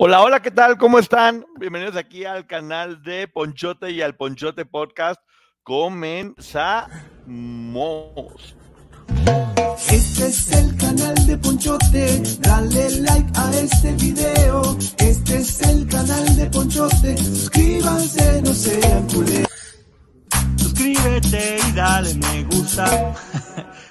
Hola, hola, ¿qué tal? ¿Cómo están? Bienvenidos aquí al canal de Ponchote y al Ponchote Podcast. Comenzamos. Este es el canal de Ponchote, dale like a este video. Este es el canal de Ponchote, suscríbanse, no sean culés. Suscríbete y dale me gusta.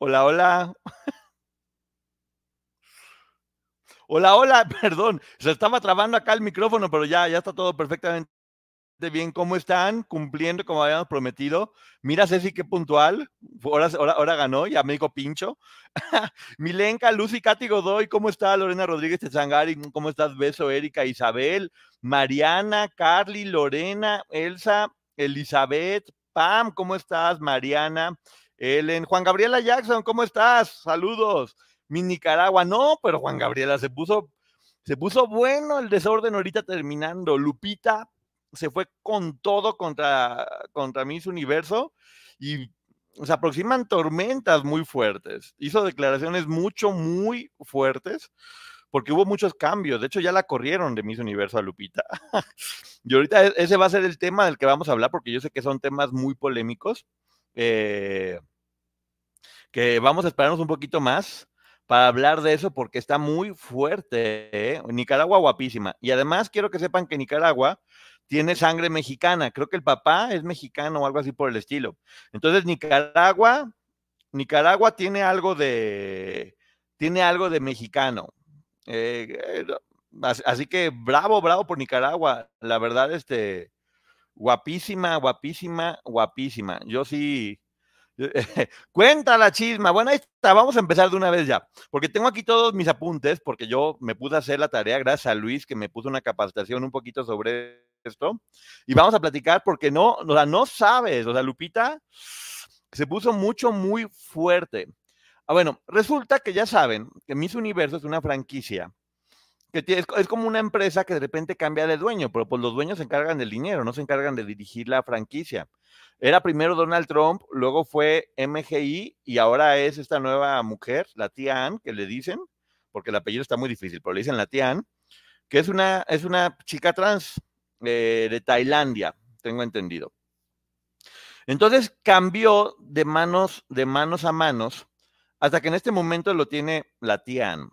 Hola, hola. Hola, hola, perdón. Se estaba trabando acá el micrófono, pero ya, ya está todo perfectamente bien. ¿Cómo están? Cumpliendo como habíamos prometido. Mira, Ceci, qué puntual. Ahora, ahora, ganó, ya me dijo pincho. Milenka, Lucy, Katy Godoy, ¿cómo está? Lorena Rodríguez de Zangari, ¿cómo estás? Beso, Erika, Isabel, Mariana, Carly, Lorena, Elsa, Elizabeth, Pam, ¿cómo estás? Mariana. Ellen, Juan Gabriela Jackson, ¿cómo estás? Saludos. Mi Nicaragua, no, pero Juan Gabriela se puso, se puso bueno el desorden ahorita terminando. Lupita se fue con todo contra, contra Miss Universo y se aproximan tormentas muy fuertes. Hizo declaraciones mucho, muy fuertes porque hubo muchos cambios. De hecho, ya la corrieron de Miss Universo a Lupita. y ahorita e-, ese va a ser el tema del que vamos a hablar, porque yo sé que son temas muy polémicos. Eh, que vamos a esperarnos un poquito más para hablar de eso porque está muy fuerte. ¿eh? Nicaragua guapísima. Y además quiero que sepan que Nicaragua tiene sangre mexicana. Creo que el papá es mexicano o algo así por el estilo. Entonces Nicaragua, Nicaragua tiene algo de, tiene algo de mexicano. Eh, así que bravo, bravo por Nicaragua. La verdad, este, Guapísima, guapísima, guapísima. Yo sí. Cuenta la chisma. Bueno, ahí está. Vamos a empezar de una vez ya. Porque tengo aquí todos mis apuntes, porque yo me pude hacer la tarea, gracias a Luis, que me puso una capacitación un poquito sobre esto. Y vamos a platicar porque no, o sea, no sabes. O sea, Lupita se puso mucho, muy fuerte. Ah, bueno, resulta que ya saben que Miss Universo es una franquicia es, como una empresa que de repente cambia de dueño, pero pues los dueños se encargan del dinero, no se encargan de dirigir la franquicia. Era primero Donald Trump, luego fue MGI y ahora es esta nueva mujer, la tía Ann, que le dicen, porque el apellido está muy difícil, pero le dicen la tía Ann, que es una, es una chica trans eh, de Tailandia, tengo entendido. Entonces cambió de manos, de manos a manos, hasta que en este momento lo tiene la tía Ann.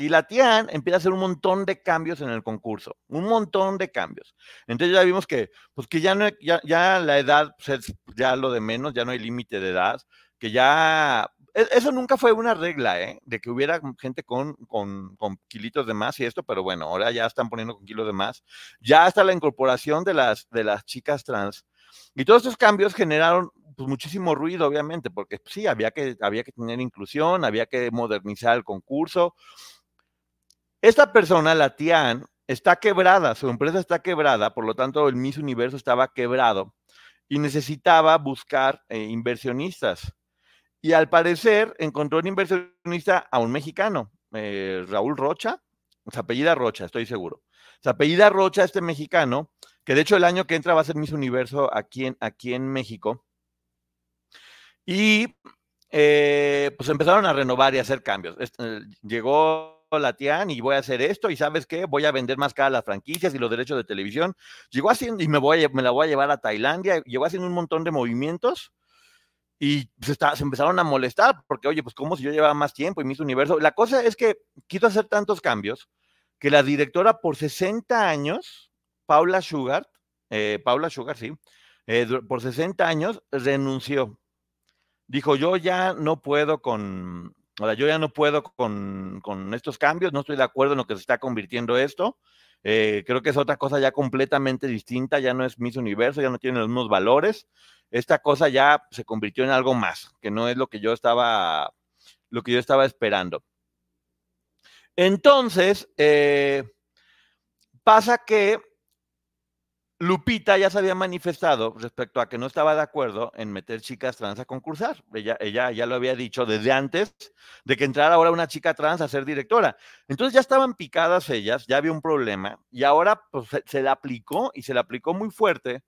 Y la Tian empieza a hacer un montón de cambios en el concurso, un montón de cambios. Entonces ya vimos que, pues que ya, no, ya, la edad pues, es ya lo de menos, ya no hay límite de edad, que ya... E, eso nunca fue una regla, ¿eh? De que hubiera gente con, con, kilitos de más y esto, pero bueno, ahora ya están poniendo kilos de más. Ya hasta la incorporación de las, de las chicas trans. Y todos estos cambios generaron pues, muchísimo ruido, obviamente, porque sí, había que, había que tener inclusión, había que modernizar el concurso. Esta persona, la Tian, está quebrada, su empresa está quebrada, por lo tanto el Miss Universo estaba quebrado y necesitaba buscar eh, inversionistas. Y al parecer encontró un inversionista a un mexicano, eh, Raúl Rocha, se apellida Rocha, estoy seguro. Se apellida Rocha este mexicano, que de hecho el año que entra va a ser Miss Universo aquí en, aquí en México. Y eh, pues empezaron a renovar y hacer cambios. Llegó la Tian y voy a hacer esto y sabes qué, voy a vender más cara las franquicias y los derechos de televisión. Llegó haciendo y me, voy me la voy a llevar a Tailandia, llegó haciendo un montón de movimientos y se, se, empezaron a molestar porque, oye, pues como si yo llevaba más tiempo y Miss Universo. La cosa es que quiso hacer tantos cambios que la directora por 60 años, Paula Sugar, eh, Paula Sugar, sí, eh, por 60 años renunció. Dijo, yo ya no puedo con, sea, yo ya no puedo con, con, estos cambios, no estoy de acuerdo en lo que se está convirtiendo esto. Eh, creo que es otra cosa ya completamente distinta, ya no es Miss Universo, ya no tiene los mismos valores. Esta cosa ya se convirtió en algo más, que no es lo que yo estaba, lo que yo estaba esperando. Entonces, eh, pasa que Lupita ya se había manifestado respecto a que no estaba de acuerdo en meter chicas trans a concursar. Ella, ya lo había dicho desde antes de que entrara ahora una chica trans a ser directora. Entonces ya estaban picadas ellas, ya había un problema y ahora pues, se, se le aplicó y se le aplicó muy fuerte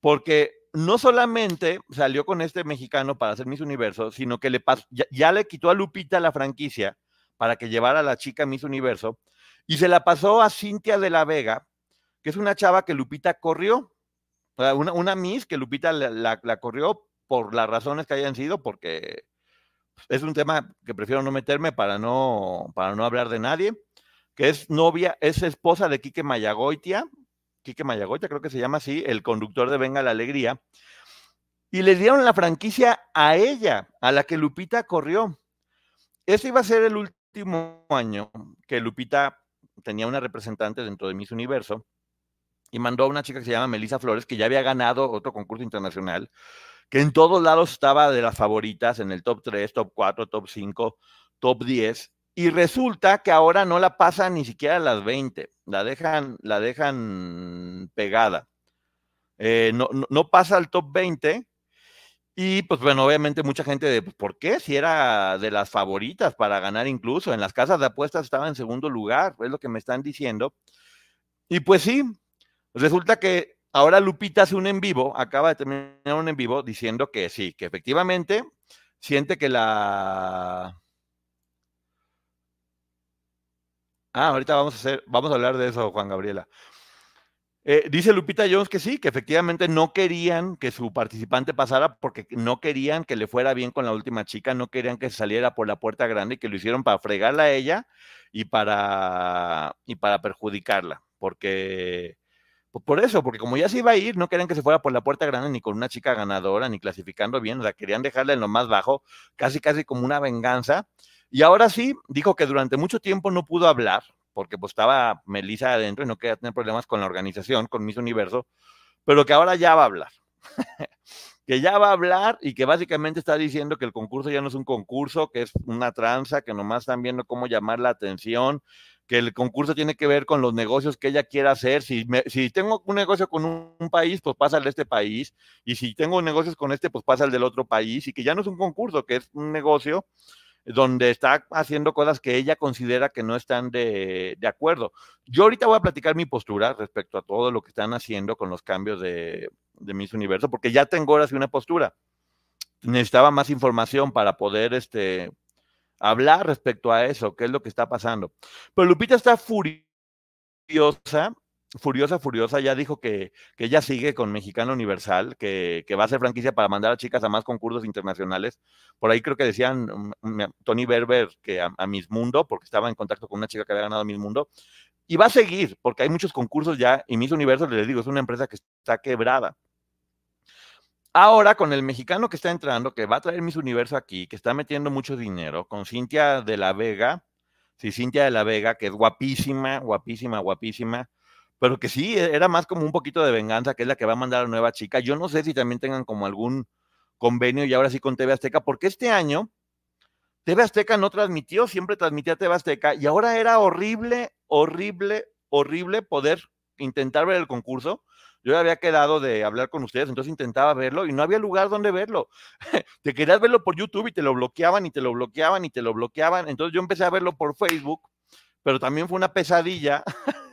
porque no solamente salió con este mexicano para hacer Miss Universo, sino que le ya, ya le quitó a Lupita la franquicia para que llevara a la chica Miss Universo y se la pasó a Cintia de la Vega, que es una chava que Lupita corrió, una, una Miss que Lupita la, corrió por las razones que hayan sido, porque es un tema que prefiero no meterme para no, para no hablar de nadie, que es novia, es esposa de Quique Mayagoitia, Quique Mayagoitia creo que se llama así, el conductor de Venga la Alegría, y le dieron la franquicia a ella, a la que Lupita corrió. Ese iba a ser el último año que Lupita tenía una representante dentro de Miss Universo y mandó a una chica que se llama Melissa Flores, que ya había ganado otro concurso internacional, que en todos lados estaba de las favoritas, en el top 3, top 4, top 5, top 10, y resulta que ahora no la pasan ni siquiera a las 20, la dejan, la dejan pegada. Eh, no, no, no, pasa al top 20. Y pues bueno, obviamente mucha gente de, pues, ¿por qué? Si era de las favoritas para ganar incluso, en las casas de apuestas estaba en segundo lugar, es lo que me están diciendo. Y pues sí, Resulta que ahora Lupita hace un en vivo, acaba de terminar un en vivo diciendo que sí, que efectivamente siente que la... Ah, ahorita vamos a hacer, vamos a hablar de eso, Juan Gabriela. Eh, dice Lupita Jones que sí, que efectivamente no querían que su participante pasara porque no querían que le fuera bien con la última chica, no querían que saliera por la puerta grande y que lo hicieron para fregarla a ella y para, y para perjudicarla, porque pues por eso, porque como ya se iba a ir, no querían que se fuera por la puerta grande ni con una chica ganadora, ni clasificando bien, o sea, querían dejarla en lo más bajo, casi casi como una venganza. Y ahora sí, dijo que durante mucho tiempo no pudo hablar, porque pues estaba Melissa adentro y no quería tener problemas con la organización, con Miss Universo, pero que ahora ya va a hablar. que ya va a hablar y que básicamente está diciendo que el concurso ya no es un concurso, que es una tranza, que nomás están viendo cómo llamar la atención, que el concurso tiene que ver con los negocios que ella quiera hacer. Si, si tengo un negocio con un, país, pues pasa al de este país. Y si tengo negocios con este, pues pasa al del otro país. Y que ya no es un concurso, que es un negocio donde está haciendo cosas que ella considera que no están de, de acuerdo. Yo ahorita voy a platicar mi postura respecto a todo lo que están haciendo con los cambios de, de Miss Universo, porque ya tengo ahora sí una postura. Necesitaba más información para poder este, hablar respecto a eso, qué es lo que está pasando. Pero Lupita está furiosa, furiosa, furiosa, ya dijo que, que ella sigue con Mexicano Universal, que, que, va a ser franquicia para mandar a chicas a más concursos internacionales. Por ahí creo que decían um, Tony Berber que a, a Miss Mundo, porque estaba en contacto con una chica que había ganado Miss Mundo. Y va a seguir, porque hay muchos concursos ya, y Miss Universo, les digo, es una empresa que está quebrada. Ahora con el mexicano que está entrando, que va a traer Miss Universo aquí, que está metiendo mucho dinero, con Cintia de la Vega, sí, Cintia de la Vega, que es guapísima, guapísima, guapísima, pero que sí, era más como un poquito de venganza, que es la que va a mandar a la nueva chica. Yo no sé si también tengan como algún convenio y ahora sí con TV Azteca, porque este año TV Azteca no transmitió, siempre transmitía TV Azteca y ahora era horrible, horrible, horrible poder intentar ver el concurso Yo había quedado de hablar con ustedes, entonces intentaba verlo y no había lugar donde verlo. te querías verlo por YouTube y te lo bloqueaban y te lo bloqueaban y te lo bloqueaban. Entonces yo empecé a verlo por Facebook, pero también fue una pesadilla.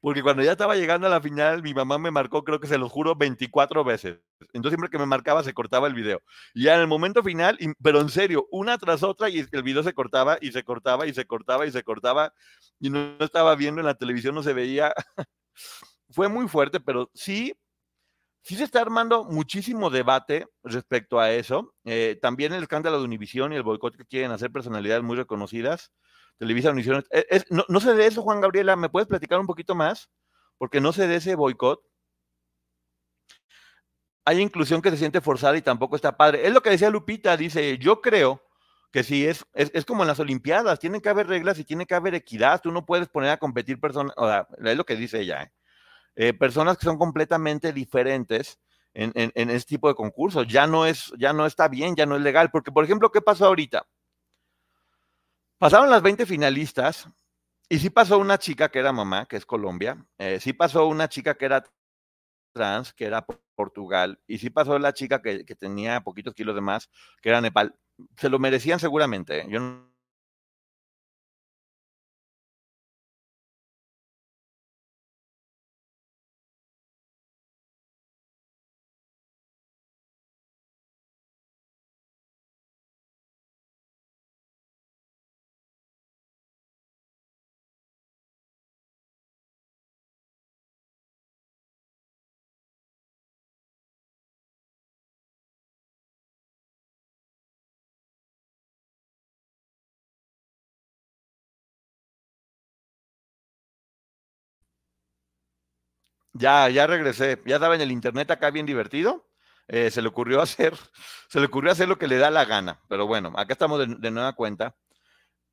Porque cuando ya estaba llegando a la final, mi mamá me marcó, creo que se lo juro, 24 veces. Entonces siempre que me marcaba se cortaba el video. Y ya en el momento final, pero en serio, una tras otra, y el video se cortaba y se cortaba y se cortaba y se cortaba. Y no, estaba viendo en la televisión, no se veía. Fue muy fuerte, pero sí, sí se está armando muchísimo debate respecto a eso. Eh, también el escándalo de Univisión y el boicot que quieren hacer personalidades muy reconocidas. Televisa Univisión. Eh, no, no sé de eso, Juan Gabriela. ¿Me puedes platicar un poquito más? Porque no sé de ese boicot hay inclusión que se siente forzada y tampoco está padre. Es lo que decía Lupita, dice, yo creo que sí, es, es, como en las Olimpiadas, tienen que haber reglas y tiene que haber equidad, tú no puedes poner a competir personas, o sea, es lo que dice ella, ¿eh? Eh, personas que son completamente diferentes en, en, este tipo de concursos, ya no, es, ya no está bien, ya no es legal, porque por ejemplo, ¿qué pasó ahorita? Pasaron las 20 finalistas y sí pasó una chica que era mamá, que es Colombia, eh, sí pasó una chica que era trans, que era Portugal, y sí pasó la chica que, tenía poquitos kilos de más, que era Nepal. Se lo merecían seguramente. ¿eh? Yo no Ya, ya regresé. Ya estaba en el internet acá bien divertido. Eh, se le ocurrió hacer, se le ocurrió hacer lo que le da la gana. Pero bueno, acá estamos de, nueva cuenta.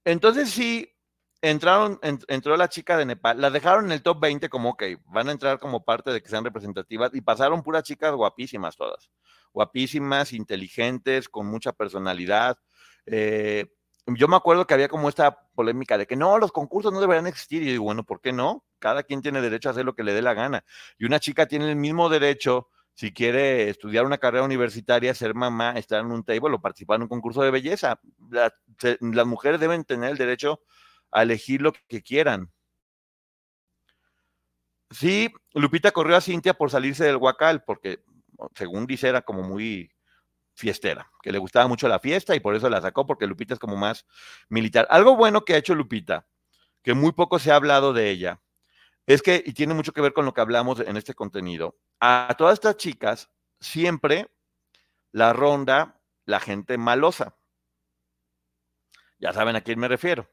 Entonces sí, entraron, entró la chica de Nepal, la dejaron en el top 20 como, ok, van a entrar como parte de que sean representativas y pasaron puras chicas guapísimas todas. Guapísimas, inteligentes, con mucha personalidad. Eh, yo me acuerdo que había como esta polémica de que no, los concursos no deberían existir. Y digo, bueno, ¿por qué no? Cada quien tiene derecho a hacer lo que le dé la gana. Y una chica tiene el mismo derecho, si quiere estudiar una carrera universitaria, ser mamá, estar en un table o participar en un concurso de belleza. las mujeres deben tener el derecho a elegir lo que quieran. Sí, Lupita corrió a Cintia por salirse del Huacal, porque según dice era como muy fiestera, que le gustaba mucho la fiesta y por eso la sacó, porque Lupita es como más militar. Algo bueno que ha hecho Lupita, que muy poco se ha hablado de ella, es que, y tiene mucho que ver con lo que hablamos en este contenido, a todas estas chicas siempre la ronda la gente malosa. Ya saben a quién me refiero,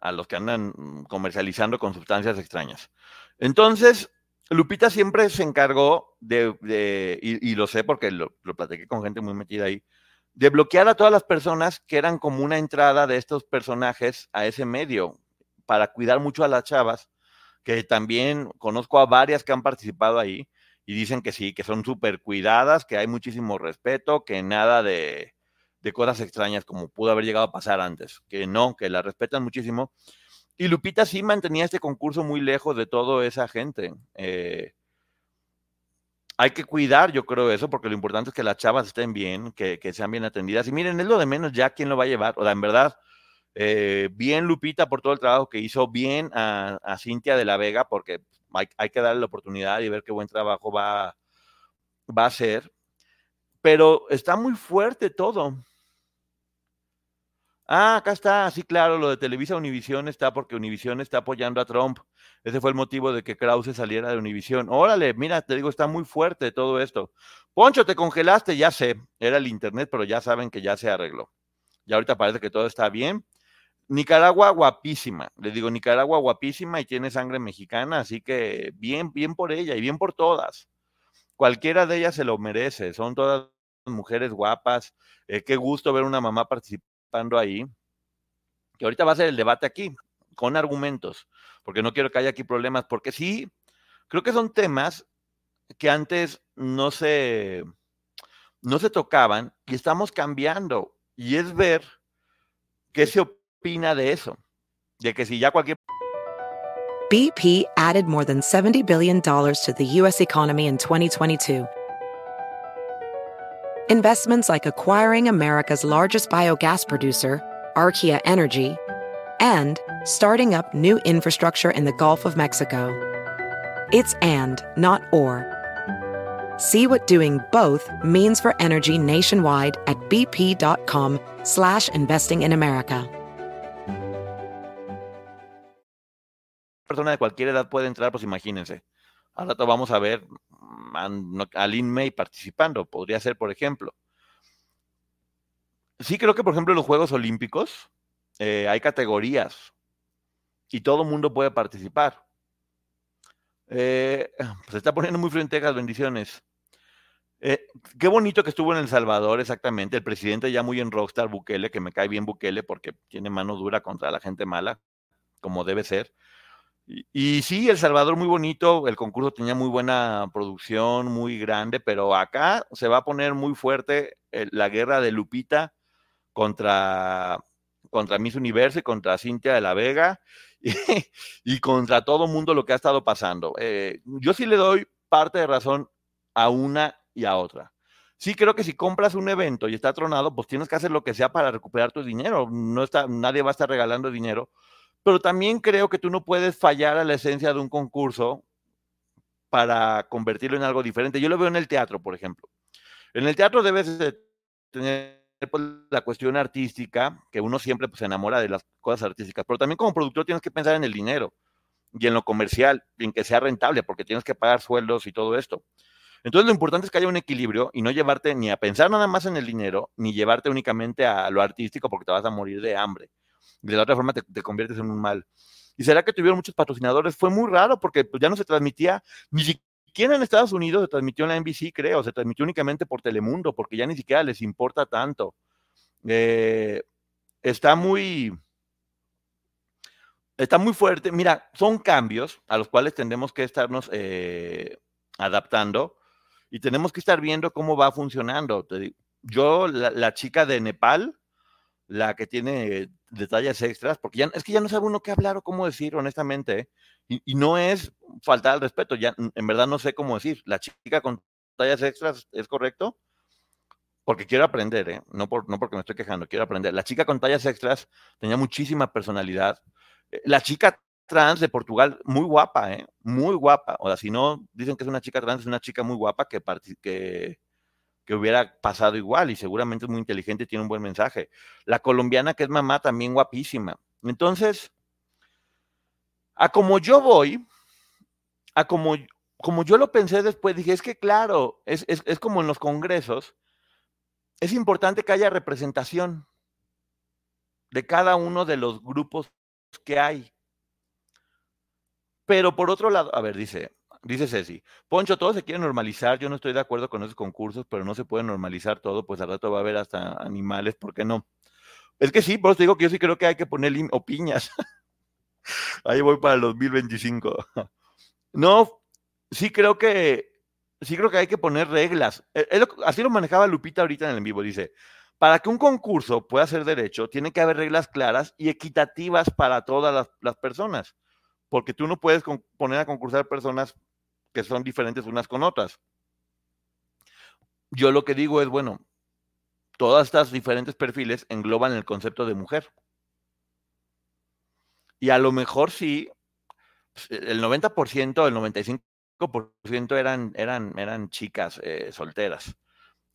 a los que andan comercializando con sustancias extrañas. Entonces, Lupita siempre se encargó de, y, lo sé porque lo, lo platiqué con gente muy metida ahí, de bloquear a todas las personas que eran como una entrada de estos personajes a ese medio, para cuidar mucho a las chavas, que también conozco a varias que han participado ahí y dicen que sí, que son súper cuidadas, que hay muchísimo respeto, que nada de, de cosas extrañas como pudo haber llegado a pasar antes, que no, que la respetan muchísimo y Lupita sí mantenía este concurso muy lejos de toda esa gente. Eh, hay que cuidar, yo creo eso, porque lo importante es que las chavas estén bien, que, sean bien atendidas. Y miren, es lo de menos ya quién lo va a llevar. O sea, en verdad, eh, bien Lupita por todo el trabajo que hizo, bien a, Cintia de la Vega, porque hay, que darle la oportunidad y ver qué buen trabajo va, va a hacer. Pero está muy fuerte todo. Ah, acá está, sí, claro, lo de Televisa Univisión está porque Univisión está apoyando a Trump. Ese fue el motivo de que Krause saliera de Univisión. Órale, mira, te digo, está muy fuerte todo esto. Poncho, te congelaste, ya sé, era el internet, pero ya saben que ya se arregló. Y ahorita parece que todo está bien. Nicaragua guapísima, le digo, Nicaragua guapísima y tiene sangre mexicana, así que bien, bien por ella y bien por todas. Cualquiera de ellas se lo merece, son todas mujeres guapas. Eh, qué gusto ver una mamá participar ahí, que ahorita va a ser el debate aquí, con argumentos, porque no quiero que haya aquí problemas, porque sí, creo que son temas que antes no se, no se tocaban y estamos cambiando. Y es ver qué se opina de eso, de que si ya cualquier BP added more than $70 billion to the U.S. economy in 2022. Investments like acquiring America's largest biogas producer, Archaea Energy, and starting up new infrastructure in the Gulf of Mexico. It's and, not or. See what doing both means for energy nationwide at bp.com slash investing in America. persona de cualquier edad puede entrar, pues imagínense. Rato vamos a ver a Lin May participando, podría ser, por ejemplo. Sí creo que, por ejemplo, en los Juegos Olímpicos eh, hay categorías y todo mundo puede participar. Eh, se está poniendo muy las bendiciones. Eh, qué bonito que estuvo en El Salvador, exactamente. El presidente ya muy en rockstar, Bukele, que me cae bien Bukele porque tiene mano dura contra la gente mala, como debe ser. Y, sí, El Salvador muy bonito, el concurso tenía muy buena producción, muy grande, pero acá se va a poner muy fuerte eh, la guerra de Lupita contra, contra Miss Universo y contra Cintia de la Vega y, contra todo mundo lo que ha estado pasando. Eh, yo sí le doy parte de razón a una y a otra. Sí creo que si compras un evento y está tronado, pues tienes que hacer lo que sea para recuperar tu dinero. No está, nadie va a estar regalando dinero pero también creo que tú no puedes fallar a la esencia de un concurso para convertirlo en algo diferente. Yo lo veo en el teatro, por ejemplo. En el teatro debes tener pues, la cuestión artística, que uno siempre pues, se enamora de las cosas artísticas, pero también como productor tienes que pensar en el dinero y en lo comercial, y en que sea rentable, porque tienes que pagar sueldos y todo esto. Entonces lo importante es que haya un equilibrio y no llevarte ni a pensar nada más en el dinero, ni llevarte únicamente a lo artístico porque te vas a morir de hambre de la otra forma te, conviertes en un mal. ¿Y será que tuvieron muchos patrocinadores? Fue muy raro porque pues, ya no se transmitía, ni siquiera en Estados Unidos se transmitió en la NBC, creo, se transmitió únicamente por Telemundo, porque ya ni siquiera les importa tanto. Eh, está muy, está muy fuerte. Mira, son cambios a los cuales tendremos que estarnos eh, adaptando y tenemos que estar viendo cómo va funcionando. Yo, la chica de Nepal, la que tiene detalles extras, porque ya, es que ya no sabe uno qué hablar o cómo decir, honestamente, y, no es faltar al respeto, ya en verdad no sé cómo decir, la chica con tallas extras, ¿es correcto? Porque quiero aprender, ¿eh? no, por, no porque me estoy quejando, quiero aprender. La chica con tallas extras tenía muchísima personalidad. Eh, la chica trans de Portugal, muy guapa, ¿eh? muy guapa. O sea, si no dicen que es una chica trans, es una chica muy guapa que, que, que hubiera pasado igual y seguramente es muy inteligente tiene un buen mensaje. La colombiana que es mamá también guapísima. Entonces, a como yo voy, a como, como yo lo pensé después, dije, es que claro, es, es como en los congresos, es importante que haya representación de cada uno de los grupos que hay. Pero por otro lado, a ver, dice, Dice Ceci, Poncho, todo se quiere normalizar, yo no estoy de acuerdo con esos concursos, pero no se puede normalizar todo, pues al rato va a haber hasta animales, ¿por qué no? Es que sí, por eso digo que yo sí creo que hay que poner o piñas. Ahí voy para el 2025. No, sí creo que sí creo que hay que poner reglas. E, así lo manejaba Lupita ahorita en el en vivo, dice, para que un concurso pueda ser derecho, tiene que haber reglas claras y equitativas para todas las, las personas, porque tú no puedes poner a concursar personas que son diferentes unas con otras. Yo lo que digo es, bueno, todas estas diferentes perfiles engloban el concepto de mujer. Y a lo mejor sí, pues, el 90%, el 95% eran, eran, eran chicas eh, solteras.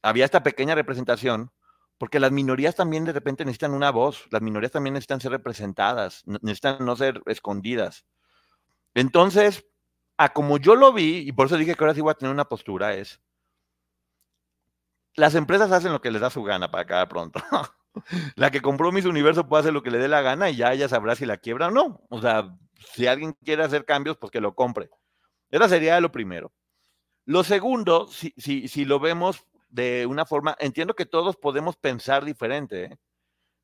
Había esta pequeña representación, porque las minorías también de repente necesitan una voz, las minorías también necesitan ser representadas, necesitan no ser escondidas. Entonces, a como yo lo vi, y por eso dije que ahora sí voy a tener una postura, es, las empresas hacen lo que les da su gana para acabar pronto. la que compró Miss Universo puede hacer lo que le dé la gana y ya ella sabrá si la quiebra o no. O sea, si alguien quiere hacer cambios, pues que lo compre. Eso sería lo primero. Lo segundo, si, si, si lo vemos de una forma, entiendo que todos podemos pensar diferente. ¿eh?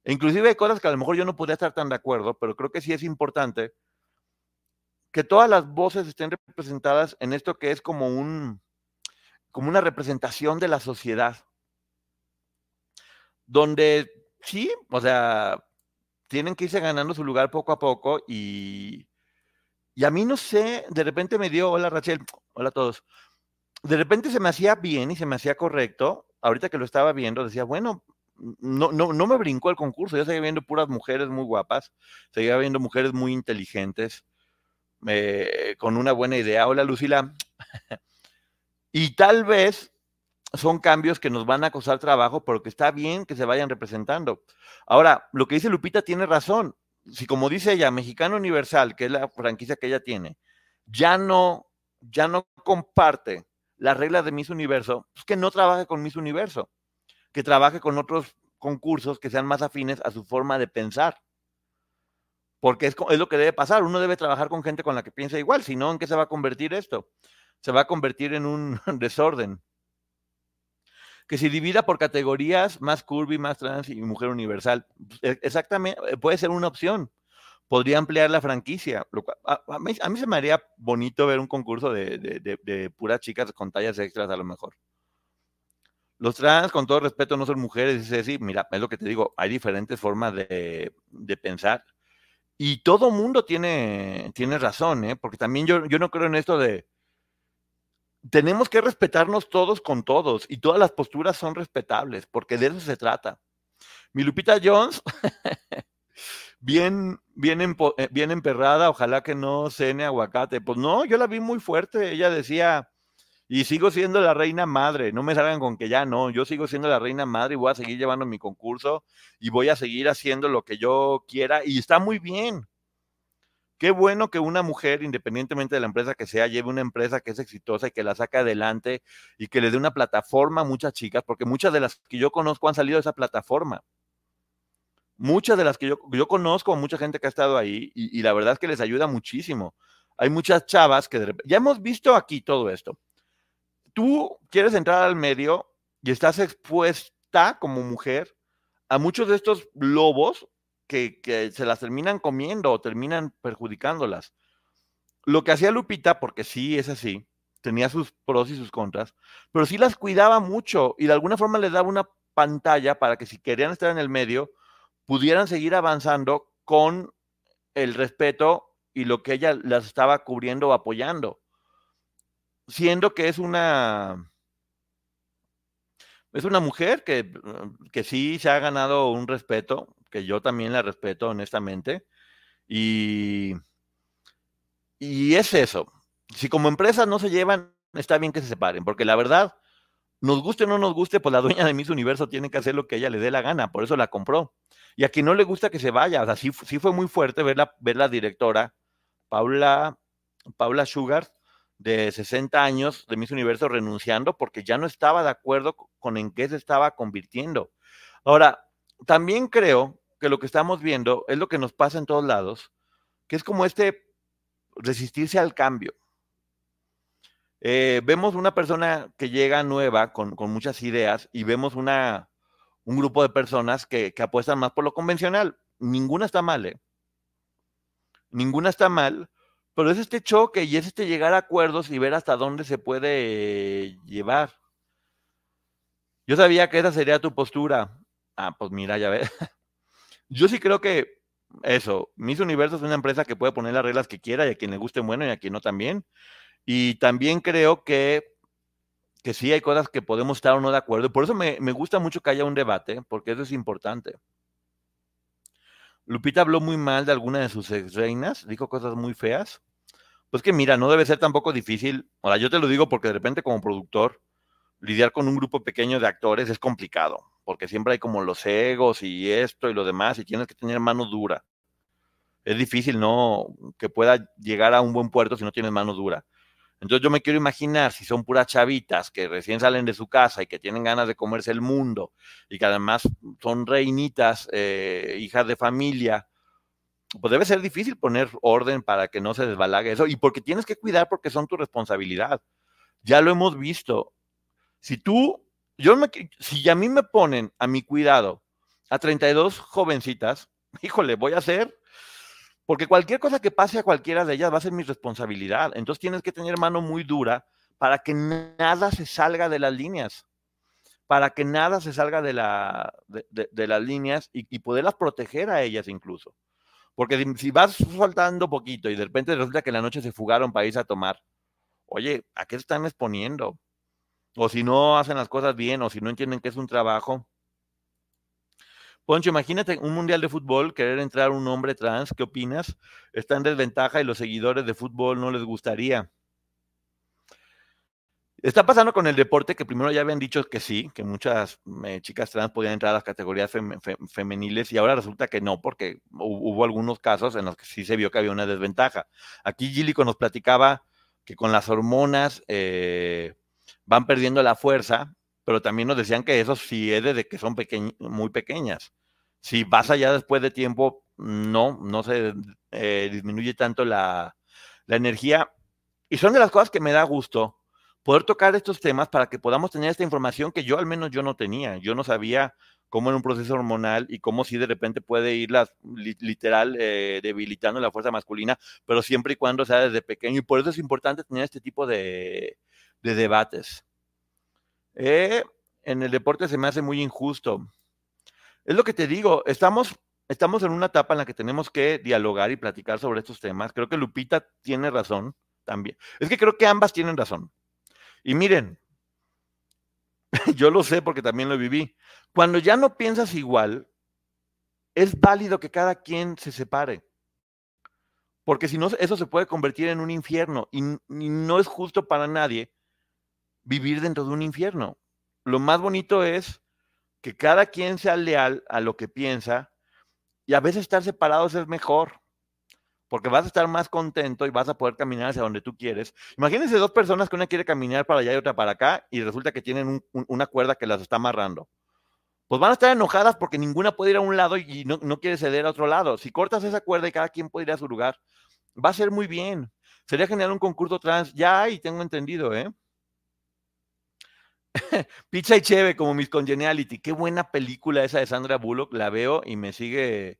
Inclusive hay cosas que a lo mejor yo no podría estar tan de acuerdo, pero creo que sí es importante que todas las voces estén representadas en esto que es como un como una representación de la sociedad. Donde sí, o sea, tienen que irse ganando su lugar poco a poco y, Y a mí no sé, de repente me dio, hola Rachel, hola a todos. De repente se me hacía bien y se me hacía correcto. Ahorita que lo estaba viendo, decía, bueno, no, no, no me brincó el concurso. Yo seguía viendo puras mujeres muy guapas, seguía viendo mujeres muy inteligentes, eh, con una buena idea. Hola Lucila. y tal vez son cambios que nos van a costar trabajo, pero que está bien que se vayan representando. Ahora, lo que dice Lupita tiene razón. Si como dice ella, Mexicano Universal, que es la franquicia que ella tiene, ya no, ya no comparte las reglas de Miss Universo, pues que no trabaje con Miss Universo, que trabaje con otros concursos que sean más afines a su forma de pensar. Porque es, es lo que debe pasar. Uno debe trabajar con gente con la que piensa igual, si no, ¿en qué se va a convertir esto? Se va a convertir en un desorden que se divida por categorías más curvy, más trans y mujer universal. E, exactamente, eh, puede ser una opción. Podría ampliar la franquicia. a, mí, se me haría bonito ver un concurso de, puras chicas con tallas extras a lo mejor. Los trans, con todo respeto, no son mujeres, es decir, mira, es lo que te digo, hay diferentes formas de, pensar. Y todo mundo tiene, tiene razón, ¿eh? porque también yo, yo no creo en esto de, tenemos que respetarnos todos con todos y todas las posturas son respetables, porque de eso se trata. Mi Lupita Jones, bien, bien, eh, bien emperrada, ojalá que no cene aguacate. Pues no, yo la vi muy fuerte. Ella decía, y sigo siendo la reina madre, no me salgan con que ya no, yo sigo siendo la reina madre y voy a seguir llevando mi concurso y voy a seguir haciendo lo que yo quiera y está muy bien. Qué bueno que una mujer, independientemente de la empresa que sea, lleve una empresa que es exitosa y que la saque adelante y que le dé una plataforma a muchas chicas, porque muchas de las que yo conozco han salido de esa plataforma. Muchas de las que yo, yo conozco, mucha gente que ha estado ahí, y, la verdad es que les ayuda muchísimo. Hay muchas chavas que ya hemos visto aquí todo esto. Tú quieres entrar al medio y estás expuesta como mujer a muchos de estos lobos que, se las terminan comiendo o terminan perjudicándolas. Lo que hacía Lupita, porque sí es así, tenía sus pros y sus contras, pero sí las cuidaba mucho y de alguna forma les daba una pantalla para que si querían estar en el medio, pudieran seguir avanzando con el respeto y lo que ella las estaba cubriendo o apoyando. Siendo que es una es una mujer que, que sí se ha ganado un respeto, que yo también la respeto honestamente. Y, y es eso. Si como empresas no se llevan, está bien que se separen, porque la verdad, nos guste o no nos guste, pues la dueña de Miss Universo tiene que hacer lo que ella le dé la gana, por eso la compró. Y a quien no le gusta que se vaya, o sea, sí, fue muy fuerte ver la, ver la directora, Paula, Paula Sugar, de 60 años de Miss Universo renunciando porque ya no estaba de acuerdo con en qué se estaba convirtiendo. Ahora, también creo que lo que estamos viendo es lo que nos pasa en todos lados, que es como este resistirse al cambio. Eh, vemos una persona que llega nueva con, muchas ideas y vemos una, un grupo de personas que, que, apuestan más por lo convencional. Ninguna está mal, ¿eh? Ninguna está mal, pero es este choque y es este llegar a acuerdos y ver hasta dónde se puede llevar. Yo sabía que esa sería tu postura. Ah, pues mira, ya ves. Yo sí creo que eso, Miss Universo es una empresa que puede poner las reglas que quiera y a quien le guste bueno y a quien no también. Y también creo que, que sí hay cosas que podemos estar o no de acuerdo. Por eso me, me gusta mucho que haya un debate, porque eso es importante. Lupita habló muy mal de alguna de sus ex reinas, dijo cosas muy feas. Pues que mira, no debe ser tampoco difícil. Ahora, yo te lo digo porque de repente como productor, lidiar con un grupo pequeño de actores es complicado porque siempre hay como los egos y esto y lo demás, y tienes que tener mano dura. Es difícil, ¿no? Que pueda llegar a un buen puerto si no tienes mano dura. Entonces yo me quiero imaginar si son puras chavitas que recién salen de su casa y que tienen ganas de comerse el mundo y que además son reinitas, eh, hijas de familia, pues debe ser difícil poner orden para que no se desbalague eso y porque tienes que cuidar porque son tu responsabilidad. Ya lo hemos visto. Si tú yo me, si a mí me ponen a mi cuidado a 32 jovencitas, híjole, voy a hacer, porque cualquier cosa que pase a cualquiera de ellas va a ser mi responsabilidad. Entonces tienes que tener mano muy dura para que nada se salga de las líneas, para que nada se salga de, la, de, las líneas y, poderlas proteger a ellas incluso. Porque si, vas faltando poquito y de repente resulta que en la noche se fugaron para irse a tomar, oye, ¿a qué se están exponiendo? O si no hacen las cosas bien, o si no entienden que es un trabajo. Poncho, imagínate un mundial de fútbol, querer entrar un hombre trans, ¿qué opinas? Está en desventaja y los seguidores de fútbol no les gustaría. Está pasando con el deporte que primero ya habían dicho que sí, que muchas eh, chicas trans podían entrar a las categorías femeniles y ahora resulta que no, porque hubo algunos casos en los que sí se vio que había una desventaja. Aquí Gillico nos platicaba que con las hormonas eh, van perdiendo la fuerza, pero también nos decían que eso sí es desde que son muy pequeñas. Si vas allá después de tiempo, no, no se eh, disminuye tanto la, la energía. Y son de las cosas que me da gusto poder tocar estos temas para que podamos tener esta información que yo al menos yo no tenía. Yo no sabía cómo en un proceso hormonal y cómo si de repente puede ir literal eh, debilitando la fuerza masculina, pero siempre y cuando sea desde pequeño. Y por eso es importante tener este tipo de, debates. Eh, en el deporte se me hace muy injusto. Es lo que te digo, estamos, estamos en una etapa en la que tenemos que dialogar y platicar sobre estos temas. Creo que Lupita tiene razón también. Es que creo que ambas tienen razón. Y miren, yo lo sé porque también lo viví. Cuando ya no piensas igual, es válido que cada quien se separe. Porque si no, eso se puede convertir en un infierno y, no es justo para nadie vivir dentro de un infierno. Lo más bonito es que cada quien sea leal a lo que piensa y a veces estar separados es mejor porque vas a estar más contento y vas a poder caminar hacia donde tú quieres. Imagínense dos personas que una quiere caminar para allá y otra para acá y resulta que tienen una cuerda que las está amarrando. Pues van a estar enojadas porque ninguna puede ir a un lado y no, no quiere ceder a otro lado. Si cortas esa cuerda y cada quien puede ir a su lugar, va a ser muy bien. Sería genial un concurso trans. Ya hay, tengo entendido, ¿eh? Pizza y Cheve como Miss Congeniality. Qué buena película esa de Sandra Bullock. La veo y me sigue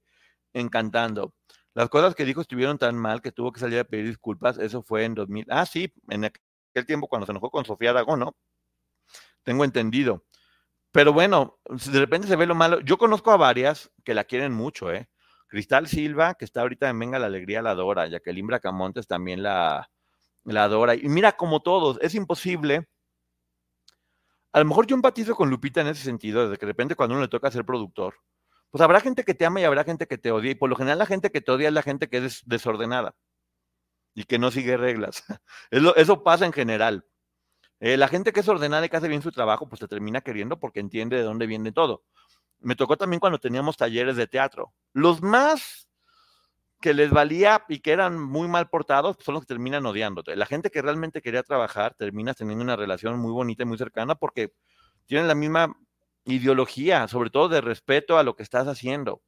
encantando. Las cosas que dijo estuvieron tan mal que tuvo que salir a pedir disculpas. Eso fue en 2000. Ah, sí, en aquel tiempo cuando se enojó con Sofía Aragón, ¿no? Tengo entendido. Pero bueno, de repente se ve lo malo. Yo conozco a varias que la quieren mucho, ¿eh? Cristal Silva, que está ahorita en Venga la Alegría, la adora. Jacqueline Bracamontes también la, la adora. Y mira, como todos, es imposible. A lo mejor yo empatizo con Lupita en ese sentido, de que de repente cuando uno le toca ser productor, pues habrá gente que te ama y habrá gente que te odia. Y por lo general la gente que te odia es la gente que es desordenada y que no sigue reglas. Eso pasa en general. Eh, la gente que es ordenada y que hace bien su trabajo, pues te termina queriendo porque entiende de dónde viene todo. Me tocó también cuando teníamos talleres de teatro. Los más que les valía y que eran muy mal portados son los que terminan odiándote. La gente que realmente quería trabajar termina teniendo una relación muy bonita y muy cercana porque tienen la misma ideología, sobre todo de respeto a lo que estás haciendo.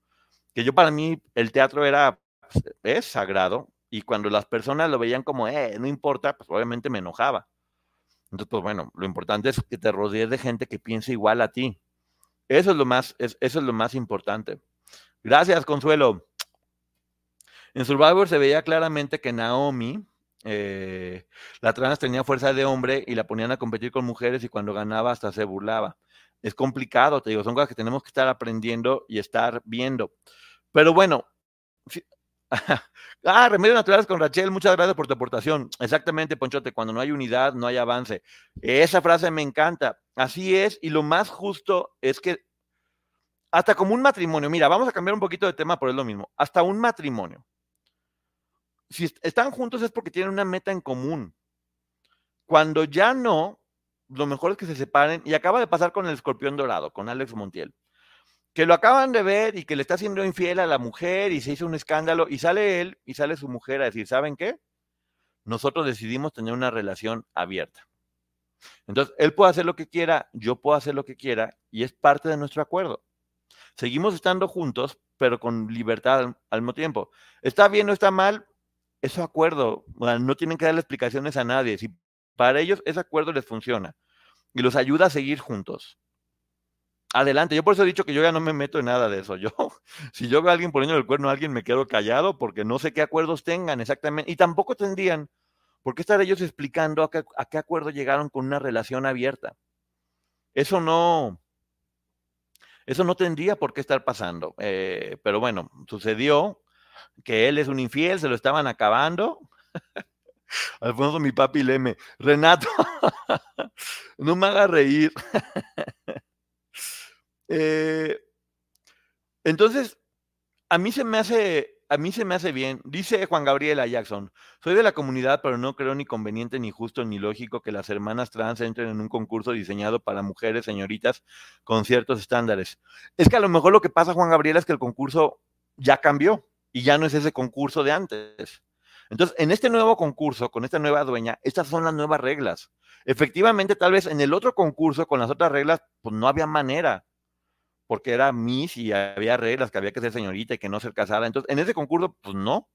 Que yo para mí el teatro era, pues, es sagrado, y cuando las personas lo veían como, eh, no importa, pues obviamente me enojaba. Entonces, pues bueno, lo importante es que te rodees de gente que piense igual a ti. Eso es lo más, eso es lo más importante. Gracias, Consuelo. En Survivor se veía claramente que Naomi, eh, la trans tenía fuerza de hombre y la ponían a competir con mujeres y cuando ganaba hasta se burlaba es complicado, te digo, son cosas que tenemos que estar aprendiendo y estar viendo. Pero bueno, ah, Remedios Naturales con Rachel, muchas gracias por tu aportación. Exactamente, Ponchote, cuando no hay unidad, no hay avance. Esa frase me encanta. Así es, y lo más justo es que hasta como un matrimonio, mira, vamos a cambiar un poquito de tema, pero es lo mismo. Hasta un matrimonio. Si están juntos es porque tienen una meta en común. Cuando ya no, lo mejor es que se separen. Y acaba de pasar con el escorpión dorado, con Alex Montiel. Que lo acaban de ver y que le está haciendo infiel a la mujer y se hizo un escándalo. Y sale él y sale su mujer a decir: ¿Saben qué? Nosotros decidimos tener una relación abierta. Entonces, él puede hacer lo que quiera, yo puedo hacer lo que quiera y es parte de nuestro acuerdo. Seguimos estando juntos, pero con libertad al, mismo tiempo. ¿Está bien o está mal? Es su acuerdo. no tienen que darle explicaciones a nadie. Si para ellos ese acuerdo les funciona y los ayuda a seguir juntos. Adelante, yo por eso he dicho que yo ya no me meto en nada de eso. Yo, si yo veo a alguien poniendo el cuerno a alguien, me quedo callado porque no sé qué acuerdos tengan exactamente. Y tampoco tendrían por qué estar ellos explicando a qué, acuerdo llegaron con una relación abierta. Eso no, eso no tendría por qué estar pasando. Eh, pero bueno, sucedió. Que él es un infiel, se lo estaban acabando. Alfonso, mi papi Leme. Renato, no me haga reír. Eh, entonces, a mí se me hace a mí se me hace bien. Dice Juan Gabriel Jackson, soy de la comunidad, pero no creo ni conveniente, ni justo, ni lógico que las hermanas trans entren en un concurso diseñado para mujeres, señoritas, con ciertos estándares. Es que a lo mejor lo que pasa, Juan Gabriel, es que el concurso ya cambió y ya no es ese concurso de antes. Entonces, en este nuevo concurso, con esta nueva dueña, estas son las nuevas reglas. Efectivamente, tal vez en el otro concurso, con las otras reglas, pues no había manera porque era Miss y había reglas que había que ser señorita y que no ser casada. Entonces, en ese concurso, pues no,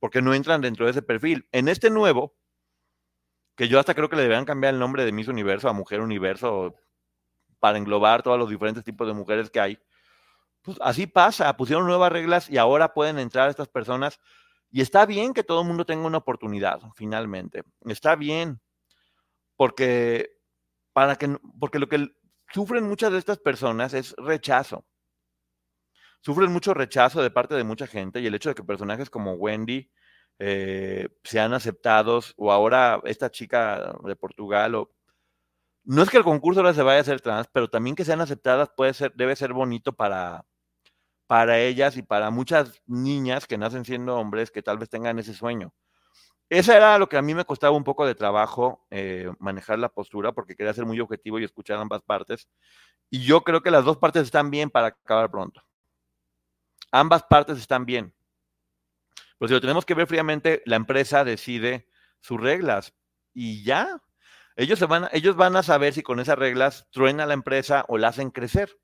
porque no entran dentro de ese perfil. En este nuevo, que yo hasta creo que le deberían cambiar el nombre de Miss Universo a Mujer Universo para englobar todos los diferentes tipos de mujeres que hay. Pues así pasa, pusieron nuevas reglas y ahora pueden entrar estas personas. Y está bien que todo el mundo tenga una oportunidad, finalmente. Está bien, porque para que porque lo que sufren muchas de estas personas es rechazo. Sufren mucho rechazo de parte de mucha gente y el hecho de que personajes como Wendy eh, sean aceptados o ahora esta chica de Portugal no es que el concurso ahora se vaya a hacer trans, pero también que sean aceptadas puede ser, debe ser bonito para, para ellas y para muchas niñas que nacen siendo hombres que tal vez tengan ese sueño. Esa era lo que a mí me costaba un poco de trabajo eh, manejar la postura porque quería ser muy objetivo y escuchar ambas partes. Y yo creo que las dos partes están bien para acabar pronto. Ambas partes están bien. Pero si lo tenemos que ver fríamente, la empresa decide sus reglas y ya. Ellos, se van, ellos van a saber si con esas reglas truena la empresa o la hacen crecer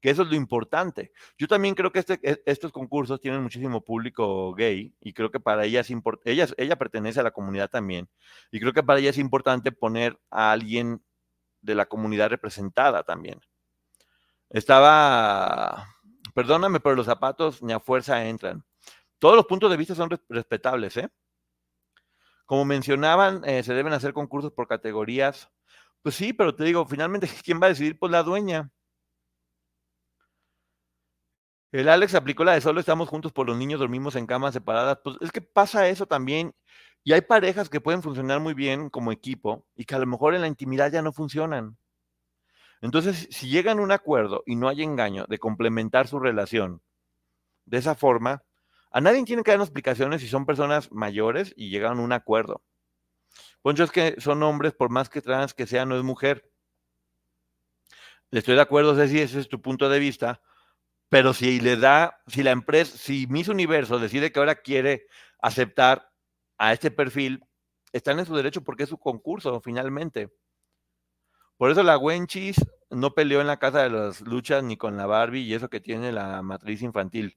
que eso es lo importante. Yo también creo que este, e, estos concursos tienen muchísimo público gay y creo que para ella es importante, ella, ella pertenece a la comunidad también, y creo que para ella es importante poner a alguien de la comunidad representada también. Estaba, perdóname, pero los zapatos ni a fuerza entran. Todos los puntos de vista son respetables, ¿eh? Como mencionaban, eh, se deben hacer concursos por categorías. Pues sí, pero te digo, finalmente, ¿quién va a decidir? Pues la dueña. El Alex aplicó la de solo estamos juntos por los niños, dormimos en camas separadas. Pues es que pasa eso también. Y hay parejas que pueden funcionar muy bien como equipo y que a lo mejor en la intimidad ya no funcionan. Entonces, si llegan a un acuerdo y no hay engaño de complementar su relación de esa forma, a nadie tiene que dar explicaciones si son personas mayores y llegan a un acuerdo. Poncho, es que son hombres, por más que trans que sea, no es mujer. Le estoy de acuerdo, Ceci, ese es tu punto de vista, pero si le da, si la empresa, si Miss Universo decide que ahora quiere aceptar a este perfil, están en su derecho porque es su concurso, finalmente. Por eso la Wenchis no peleó en la casa de las luchas ni con la Barbie y eso que tiene la matriz infantil.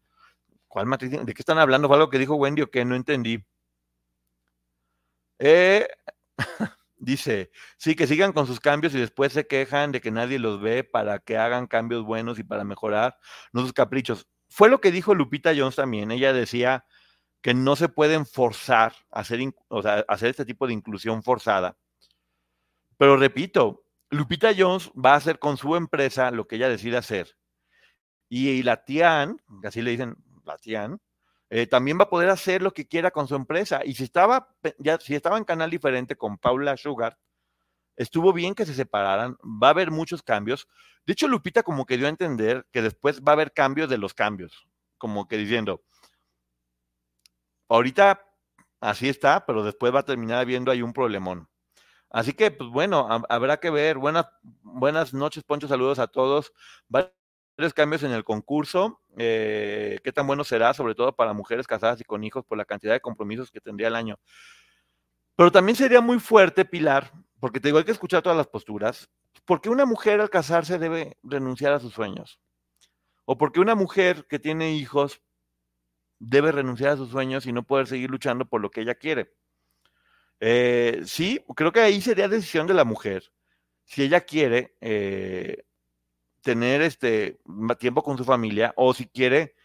¿Cuál matriz? ¿De qué están hablando? ¿Fue algo que dijo Wendy o qué? No entendí. Eh, Dice, sí, que sigan con sus cambios y después se quejan de que nadie los ve para que hagan cambios buenos y para mejorar, sus caprichos. Fue lo que dijo Lupita Jones también. Ella decía que no se pueden forzar a hacer, hacer este tipo de inclusión forzada. Pero repito, Lupita Jones va a hacer con su empresa lo que ella decide hacer. Y, la Tian, así le dicen la Tian, eh, también va a poder hacer lo que quiera con su empresa. Y si estaba, ya, si estaba en canal diferente con Paula Sugar, estuvo bien que se separaran, va a haber muchos cambios. De hecho, Lupita como que dio a entender que después va a haber cambios de los cambios, como que diciendo, ahorita así está, pero después va a terminar habiendo ahí un problemón. Así que, pues bueno, habrá que ver. Buenas, buenas noches, Poncho, saludos a todos tres cambios en el concurso. Eh, ¿Qué tan bueno será, sobre todo para mujeres casadas y con hijos, por la cantidad de compromisos que tendría el año? Pero también sería muy fuerte, Pilar, porque te digo, hay que escuchar todas las posturas. ¿Por qué una mujer al casarse debe renunciar a sus sueños? ¿O por qué una mujer que tiene hijos debe renunciar a sus sueños y no poder seguir luchando por lo que ella quiere? Eh, sí, creo que ahí sería decisión de la mujer. Si ella quiere eh, tener este tiempo con su familia o si quiere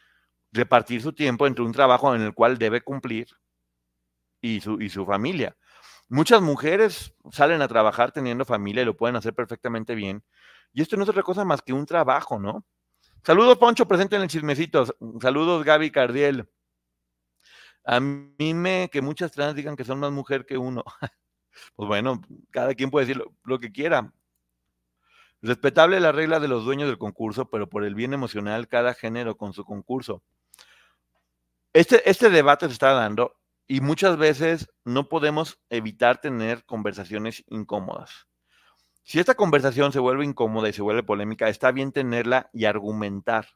repartir su tiempo entre un trabajo en el cual debe cumplir y su, y su familia. Muchas mujeres salen a trabajar teniendo familia y lo pueden hacer perfectamente bien. Y esto no es otra cosa más que un trabajo, ¿no? Saludos, Poncho, presente en el chismecito. Saludos, Gaby Cardiel. A mí me que muchas trans digan que son más mujer que uno. Pues bueno, cada quien puede decir lo, que quiera. Respetable la regla de los dueños del concurso, pero por el bien emocional, cada género con su concurso. Este, este debate se está dando y muchas veces no podemos evitar tener conversaciones incómodas. Si esta conversación se vuelve incómoda y se vuelve polémica, está bien tenerla y argumentar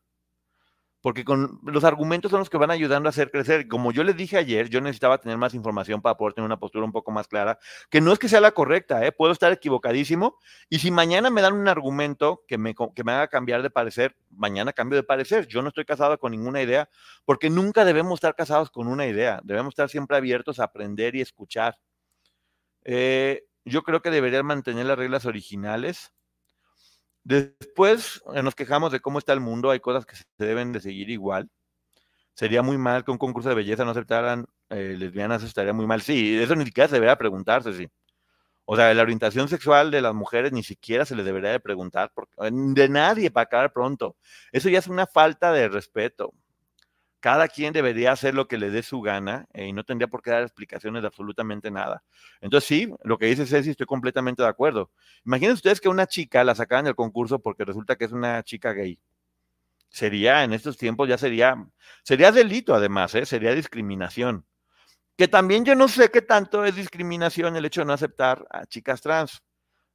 porque con los argumentos son los que van ayudando a hacer crecer. Como yo les dije ayer, yo necesitaba tener más información para poder tener una postura un poco más clara, que no es que sea la correcta, ¿eh? puedo estar equivocadísimo, y si mañana me dan un argumento que me, que me haga cambiar de parecer, mañana cambio de parecer. Yo no estoy casado con ninguna idea, porque nunca debemos estar casados con una idea, debemos estar siempre abiertos a aprender y escuchar. Eh, yo creo que deberían mantener las reglas originales Después eh, nos quejamos de cómo está el mundo, hay cosas que se deben de seguir igual. Sería muy mal que un concurso de belleza no aceptaran eh, lesbianas, estaría muy mal. Sí, eso ni siquiera se debería preguntarse, sí. O sea, la orientación sexual de las mujeres ni siquiera se les debería de preguntar, porque, de nadie para acabar pronto. Eso ya es una falta de respeto cada quien debería hacer lo que le dé su gana eh, y no tendría por qué dar explicaciones de absolutamente nada. Entonces, sí, lo que dice Ceci, estoy completamente de acuerdo. Imaginen ustedes que una chica la sacaran del concurso porque resulta que es una chica gay. Sería, en estos tiempos, ya sería, sería delito además, ¿eh? sería discriminación. Que también yo no sé qué tanto es discriminación el hecho de no aceptar a chicas trans.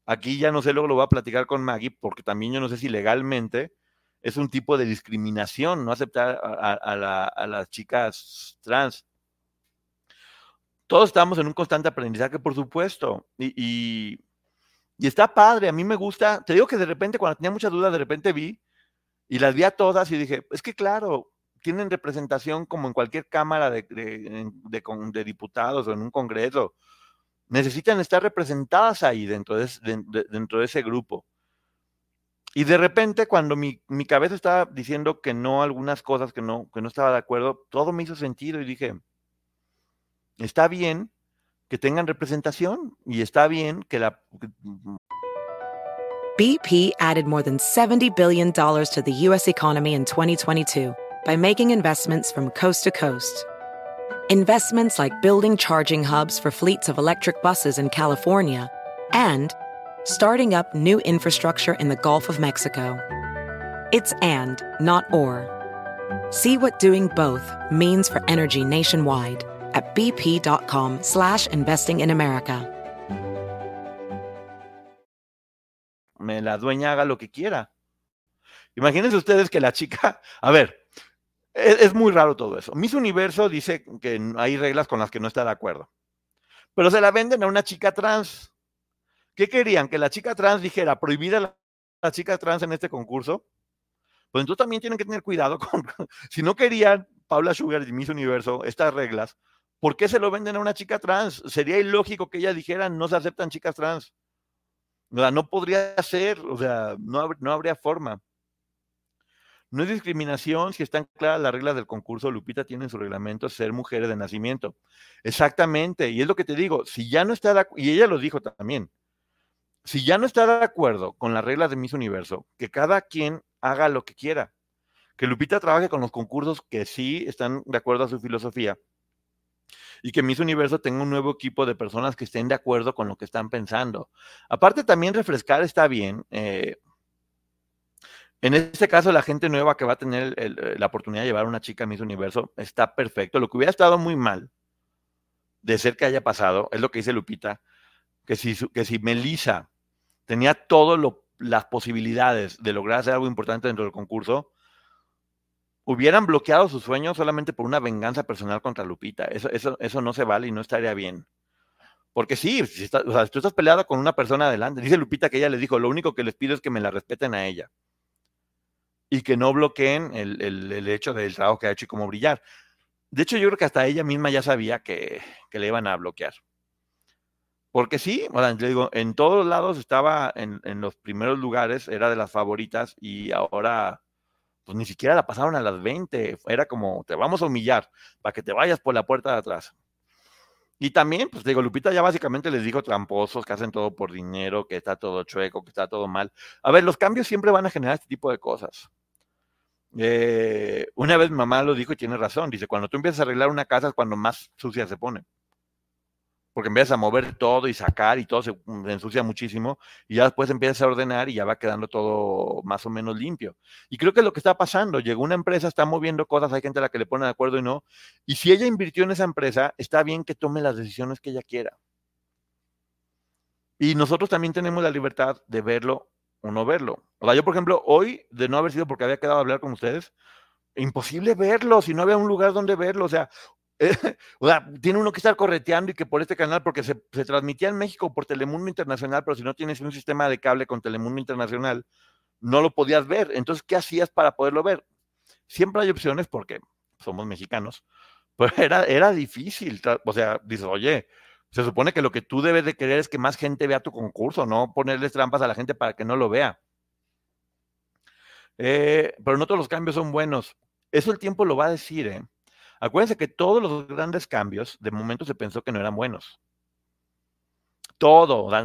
Aquí ya no sé, luego lo voy a platicar con Maggie, porque también yo no sé si legalmente es un tipo de discriminación, no aceptar a, las chicas trans. Todos estamos en un constante aprendizaje, por supuesto, y, está padre, a mí me gusta, te digo que de repente cuando tenía muchas dudas, de repente vi y las vi a todas y dije, es que claro, tienen representación como en cualquier cámara de, diputados o en un congreso. Necesitan estar representadas ahí dentro de, dentro de ese grupo. Y de repente, cuando mi, cabeza estaba diciendo que no algunas cosas, que no, que no estaba de acuerdo, todo me hizo sentido y dije, está bien que tengan representación y está bien que la... BP added more than $70 billion to the U.S. economy in 2022 by making investments from coast to coast. Investments like building charging hubs for fleets of electric buses in California and starting up new infrastructure in the Gulf of Mexico. It's and, not or. See what doing both means for energy nationwide at bp.com slash investing in America. Me la dueña haga lo que quiera. Imagínense ustedes que la chica, a ver, es, es muy raro todo eso. Miss Universo dice que hay reglas con las que no está de acuerdo, pero se la venden a una chica trans. ¿Qué querían? Que la chica trans dijera prohibida la, chica trans en este concurso. Pues entonces también tienen que tener cuidado con, si no querían Paula Sugar y Miss Universo estas reglas, ¿por qué se lo venden a una chica trans? Sería ilógico que ella dijera no se aceptan chicas trans. O sea, no podría ser, o sea, no, no habría forma. No es discriminación si están claras las reglas del concurso. Lupita tiene en su reglamento ser mujeres de nacimiento. Exactamente. Y es lo que te digo. Si ya no está, de, y ella lo dijo también si ya no está de acuerdo con las reglas de Miss Universo, que cada quien haga lo que quiera. Que Lupita trabaje con los concursos que sí están de acuerdo a su filosofía. Y que Miss Universo tenga un nuevo equipo de personas que estén de acuerdo con lo que están pensando. Aparte, también refrescar está bien. Eh, en este caso, la gente nueva que va a tener la oportunidad de llevar a una chica a Miss Universo está perfecto. Lo que hubiera estado muy mal de ser que haya pasado, es lo que dice Lupita, que si, que si Melissa tenía todas las posibilidades de lograr hacer algo importante dentro del concurso, hubieran bloqueado su sueño solamente por una venganza personal contra Lupita. Eso, eso, eso no se vale y no estaría bien. Porque sí, si tú estás peleada con una persona adelante. Dice Lupita que ella le dijo, lo único que les pido es que me la respeten a ella. Y que no bloqueen el, el, hecho del trabajo que ha hecho y cómo brillar. De hecho, yo creo que hasta ella misma ya sabía que, que le iban a bloquear. Porque sí, o digo, en todos lados estaba en, los primeros lugares, era de las favoritas y ahora pues ni siquiera la pasaron a las 20, era como, te vamos a humillar para que te vayas por la puerta de atrás. Y también, pues digo, Lupita ya básicamente les dijo tramposos, que hacen todo por dinero, que está todo chueco, que está todo mal. A ver, los cambios siempre van a generar este tipo de cosas. Eh, una vez mamá lo dijo y tiene razón. Dice, cuando tú empiezas a arreglar una casa es cuando más sucia se pone. Porque empiezas a mover todo y sacar y todo se, ensucia muchísimo y ya después empiezas a ordenar y ya va quedando todo más o menos limpio. Y creo que es lo que está pasando. Llegó una empresa, está moviendo cosas, hay gente a la que le pone de acuerdo y no. Y si ella invirtió en esa empresa, está bien que tome las decisiones que ella quiera. Y nosotros también tenemos la libertad de verlo o no verlo. O sea, yo, por ejemplo, hoy, de no haber sido porque había quedado a hablar con ustedes, imposible verlo, si no había un lugar donde verlo. O sea, o sea, tiene uno que estar correteando y que por este canal, porque se, transmitía en México por Telemundo Internacional, pero si no tienes un sistema de cable con Telemundo Internacional, no lo podías ver. Entonces, ¿qué hacías para poderlo ver? Siempre hay opciones porque somos mexicanos, pero era, era difícil. O sea, dices, oye, se supone que lo que tú debes de querer es que más gente vea tu concurso, no ponerles trampas a la gente para que no lo vea. Eh, pero no todos los cambios son buenos. Eso el tiempo lo va a decir. ¿eh? Acuérdense que todos los grandes cambios, de momento se pensó que no eran buenos. Todo.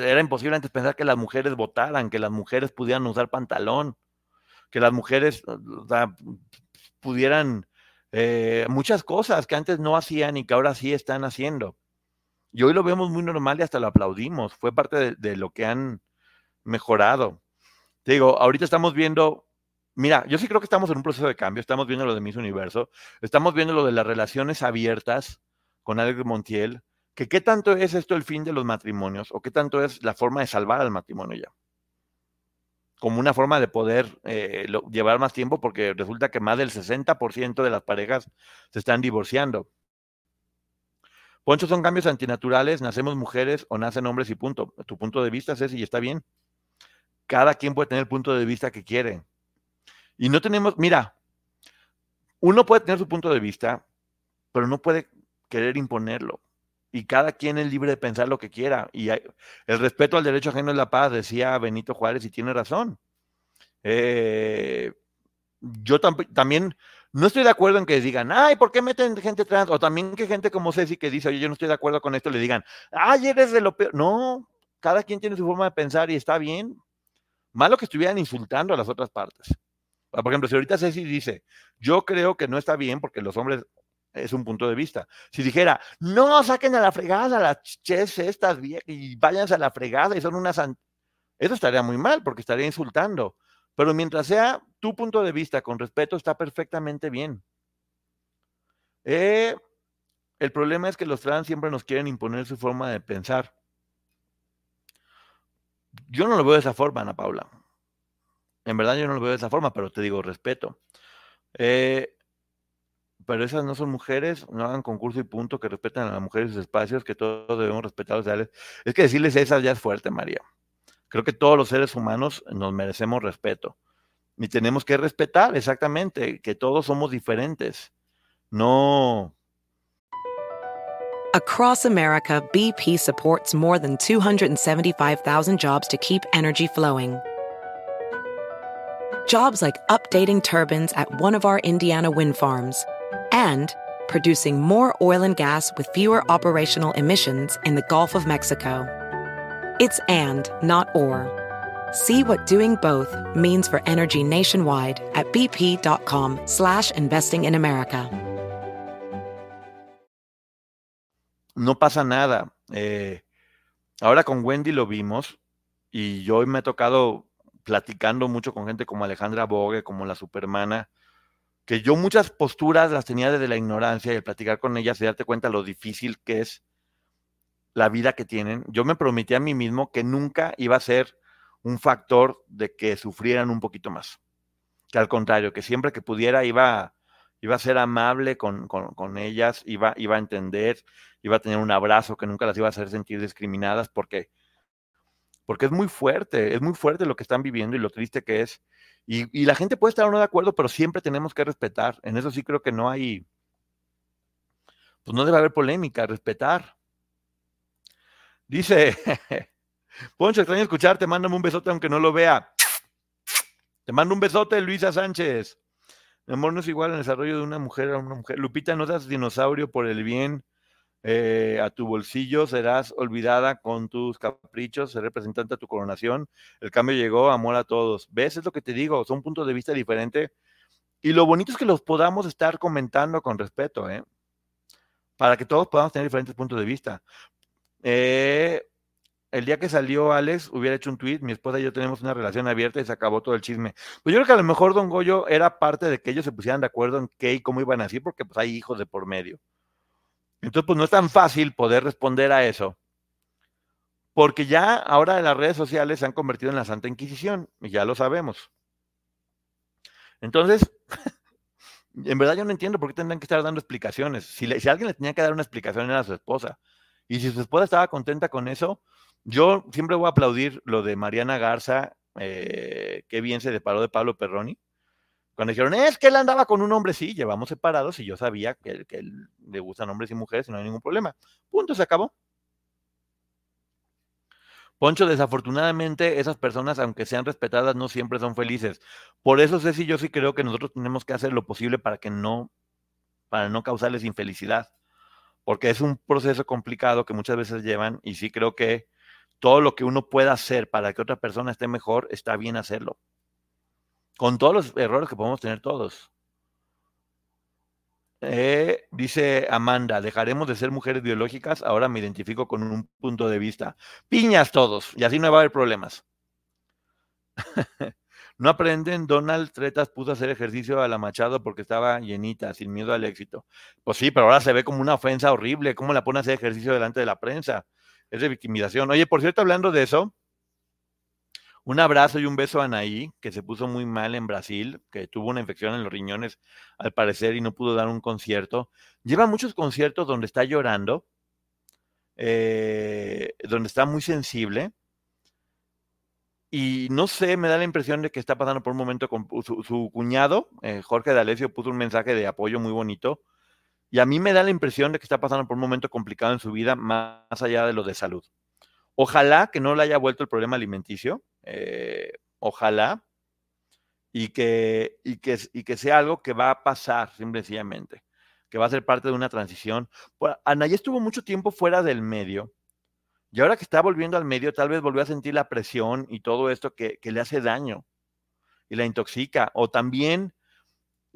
Era imposible antes pensar que las mujeres votaran, que las mujeres pudieran usar pantalón, que las mujeres pudieran eh, muchas cosas que antes no hacían y que ahora sí están haciendo. Y hoy lo vemos muy normal y hasta lo aplaudimos. Fue parte de, lo que han mejorado. Te digo, ahorita estamos viendo, mira, yo sí creo que estamos en un proceso de cambio, estamos viendo lo de Miss Universo, estamos viendo lo de las relaciones abiertas con Alex Montiel, que qué tanto es esto el fin de los matrimonios o qué tanto es la forma de salvar al matrimonio ya. Como una forma de poder eh, llevar más tiempo porque resulta que más del 60% de las parejas se están divorciando. Poncho, son cambios antinaturales, nacemos mujeres o nacen hombres y punto. Tu punto de vista, Ceci, y está bien. Cada quien puede tener el punto de vista que quiere. Y no tenemos, mira, uno puede tener su punto de vista, pero no puede querer imponerlo. Y cada quien es libre de pensar lo que quiera. Y el respeto al derecho ajeno es la paz, decía Benito Juárez, y tiene razón. Eh, yo también no estoy de acuerdo en que digan, ay, ¿por qué meten gente trans? O también que gente como Ceci que dice, oye, yo no estoy de acuerdo con esto, le digan, ay, eres de lo peor. No, cada quien tiene su forma de pensar y está bien. Malo que estuvieran insultando a las otras partes. Por ejemplo, si ahorita Ceci dice, yo creo que no está bien porque los hombres es un punto de vista. Si dijera, no, saquen a la fregada las ches estas y váyanse a la fregada y son unas... Eso estaría muy mal porque estaría insultando. Pero mientras sea tu punto de vista con respeto, está perfectamente bien. Eh, el problema es que los trans siempre nos quieren imponer su forma de pensar. Yo no lo veo de esa forma, Ana Paula. En verdad yo no lo veo de esa forma, pero te digo respeto. Eh, pero esas no son mujeres, no hagan concurso y punto, que respetan a las mujeres sus espacios, que todos debemos respetarlos. Es que decirles esas ya es fuerte, María. Creo que todos los seres humanos nos merecemos respeto. Y tenemos que respetar exactamente que todos somos diferentes. No. Across America, BP supports more than 275,000 jobs to keep energy flowing. Jobs like updating turbines at one of our Indiana wind farms and producing more oil and gas with fewer operational emissions in the Gulf of Mexico. It's and, not or. See what doing both means for energy nationwide at bp.com slash investing in America. No pasa nada. Eh, ahora con Wendy lo vimos y yo me he tocado platicando mucho con gente como Alejandra Bogue, como la Supermana, que yo muchas posturas las tenía desde la ignorancia y al platicar con ellas y darte cuenta lo difícil que es la vida que tienen, yo me prometí a mí mismo que nunca iba a ser un factor de que sufrieran un poquito más. Que al contrario, que siempre que pudiera iba, iba a ser amable con, ellas, iba, iba a entender, iba a tener un abrazo, que nunca las iba a hacer sentir discriminadas, porque, porque es muy fuerte, es muy fuerte lo que están viviendo y lo triste que es. Y, la gente puede estar o no de acuerdo, pero siempre tenemos que respetar. En eso sí creo que no hay, pues no debe haber polémica, respetar. Dice, Poncho, extraño escucharte, mándame un besote aunque no lo vea. Te mando un besote, Luisa Sánchez. Mi amor no es igual el desarrollo de una mujer a una mujer. Lupita, no seas dinosaurio por el bien. Eh, a tu bolsillo serás olvidada con tus caprichos, ser representante a tu coronación. El cambio llegó, amor a todos. ¿Ves? Es lo que te digo, son puntos de vista diferentes. Y lo bonito es que los podamos estar comentando con respeto, ¿eh? Para que todos podamos tener diferentes puntos de vista. Eh, el día que salió Alex, hubiera hecho un tweet, mi esposa y yo tenemos una relación abierta y se acabó todo el chisme. Pues yo creo que a lo mejor Don Goyo era parte de que ellos se pusieran de acuerdo en qué y cómo iban a decir, porque pues hay hijos de por medio. Entonces, pues no es tan fácil poder responder a eso, porque ya ahora las redes sociales se han convertido en la Santa Inquisición, y ya lo sabemos. Entonces, en verdad yo no entiendo por qué tendrían que estar dando explicaciones. Si, si alguien le tenía que dar una explicación era a su esposa. Y si su esposa estaba contenta con eso, yo siempre voy a aplaudir lo de Mariana Garza, eh, qué bien se deparó de Pablo Perroni. Cuando dijeron, es que él andaba con un hombre, sí, llevamos separados y yo sabía que, él, le gustan hombres y mujeres y no hay ningún problema. Punto, se acabó. Poncho, desafortunadamente, esas personas, aunque sean respetadas, no siempre son felices. Por eso, Ceci, yo sí creo que nosotros tenemos que hacer lo posible para que no, para no causarles infelicidad. Porque es un proceso complicado que muchas veces llevan, y sí creo que todo lo que uno pueda hacer para que otra persona esté mejor, está bien hacerlo. Con todos los errores que podemos tener todos. Eh, dice Amanda, dejaremos de ser mujeres biológicas, ahora me identifico con un punto de vista. Piñas todos, y así no va a haber problemas. no aprenden, Donald Tretas puso a hacer ejercicio a la Machado porque estaba llenita, sin miedo al éxito. Pues sí, pero ahora se ve como una ofensa horrible, ¿cómo la pone a hacer ejercicio delante de la prensa? Es de victimización. Oye, por cierto, hablando de eso, un abrazo y un beso a Anaí, que se puso muy mal en Brasil, que tuvo una infección en los riñones al parecer y no pudo dar un concierto. Lleva muchos conciertos donde está llorando, eh, donde está muy sensible. Y no sé, me da la impresión de que está pasando por un momento con su, cuñado, eh, Jorge D'Alessio, puso un mensaje de apoyo muy bonito. Y a mí me da la impresión de que está pasando por un momento complicado en su vida, más allá de lo de salud. Ojalá que no le haya vuelto el problema alimenticio, eh, ojalá, y que, y, que, y que sea algo que va a pasar simplemente, que va a ser parte de una transición. Anaya estuvo mucho tiempo fuera del medio, y ahora que está volviendo al medio, tal vez volvió a sentir la presión y todo esto que, le hace daño y la intoxica, o también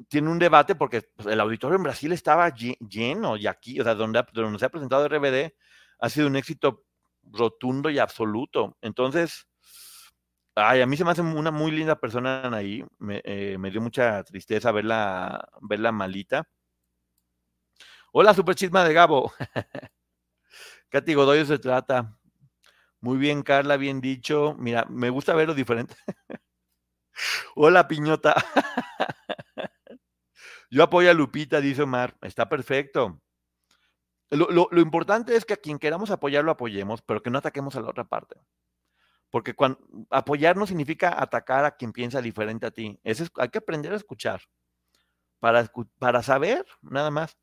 tiene un debate porque pues, el auditorio en Brasil estaba lleno y aquí, o sea, donde, donde se ha presentado RBD, ha sido un éxito rotundo y absoluto. Entonces, ay, a mí se me hace una muy linda persona ahí. Me, eh, me dio mucha tristeza verla, verla malita. Hola, super chisma de Gabo. Katy Godoy se trata. Muy bien, Carla, bien dicho. Mira, me gusta verlo diferente. Hola, piñota. Yo apoyo a Lupita, dice Omar. Está perfecto. Lo, importante es que a quien queramos apoyar lo apoyemos, pero que no ataquemos a la otra parte. Porque apoyar no significa atacar a quien piensa diferente a ti. hay que aprender a escuchar. Para, para saber, nada más.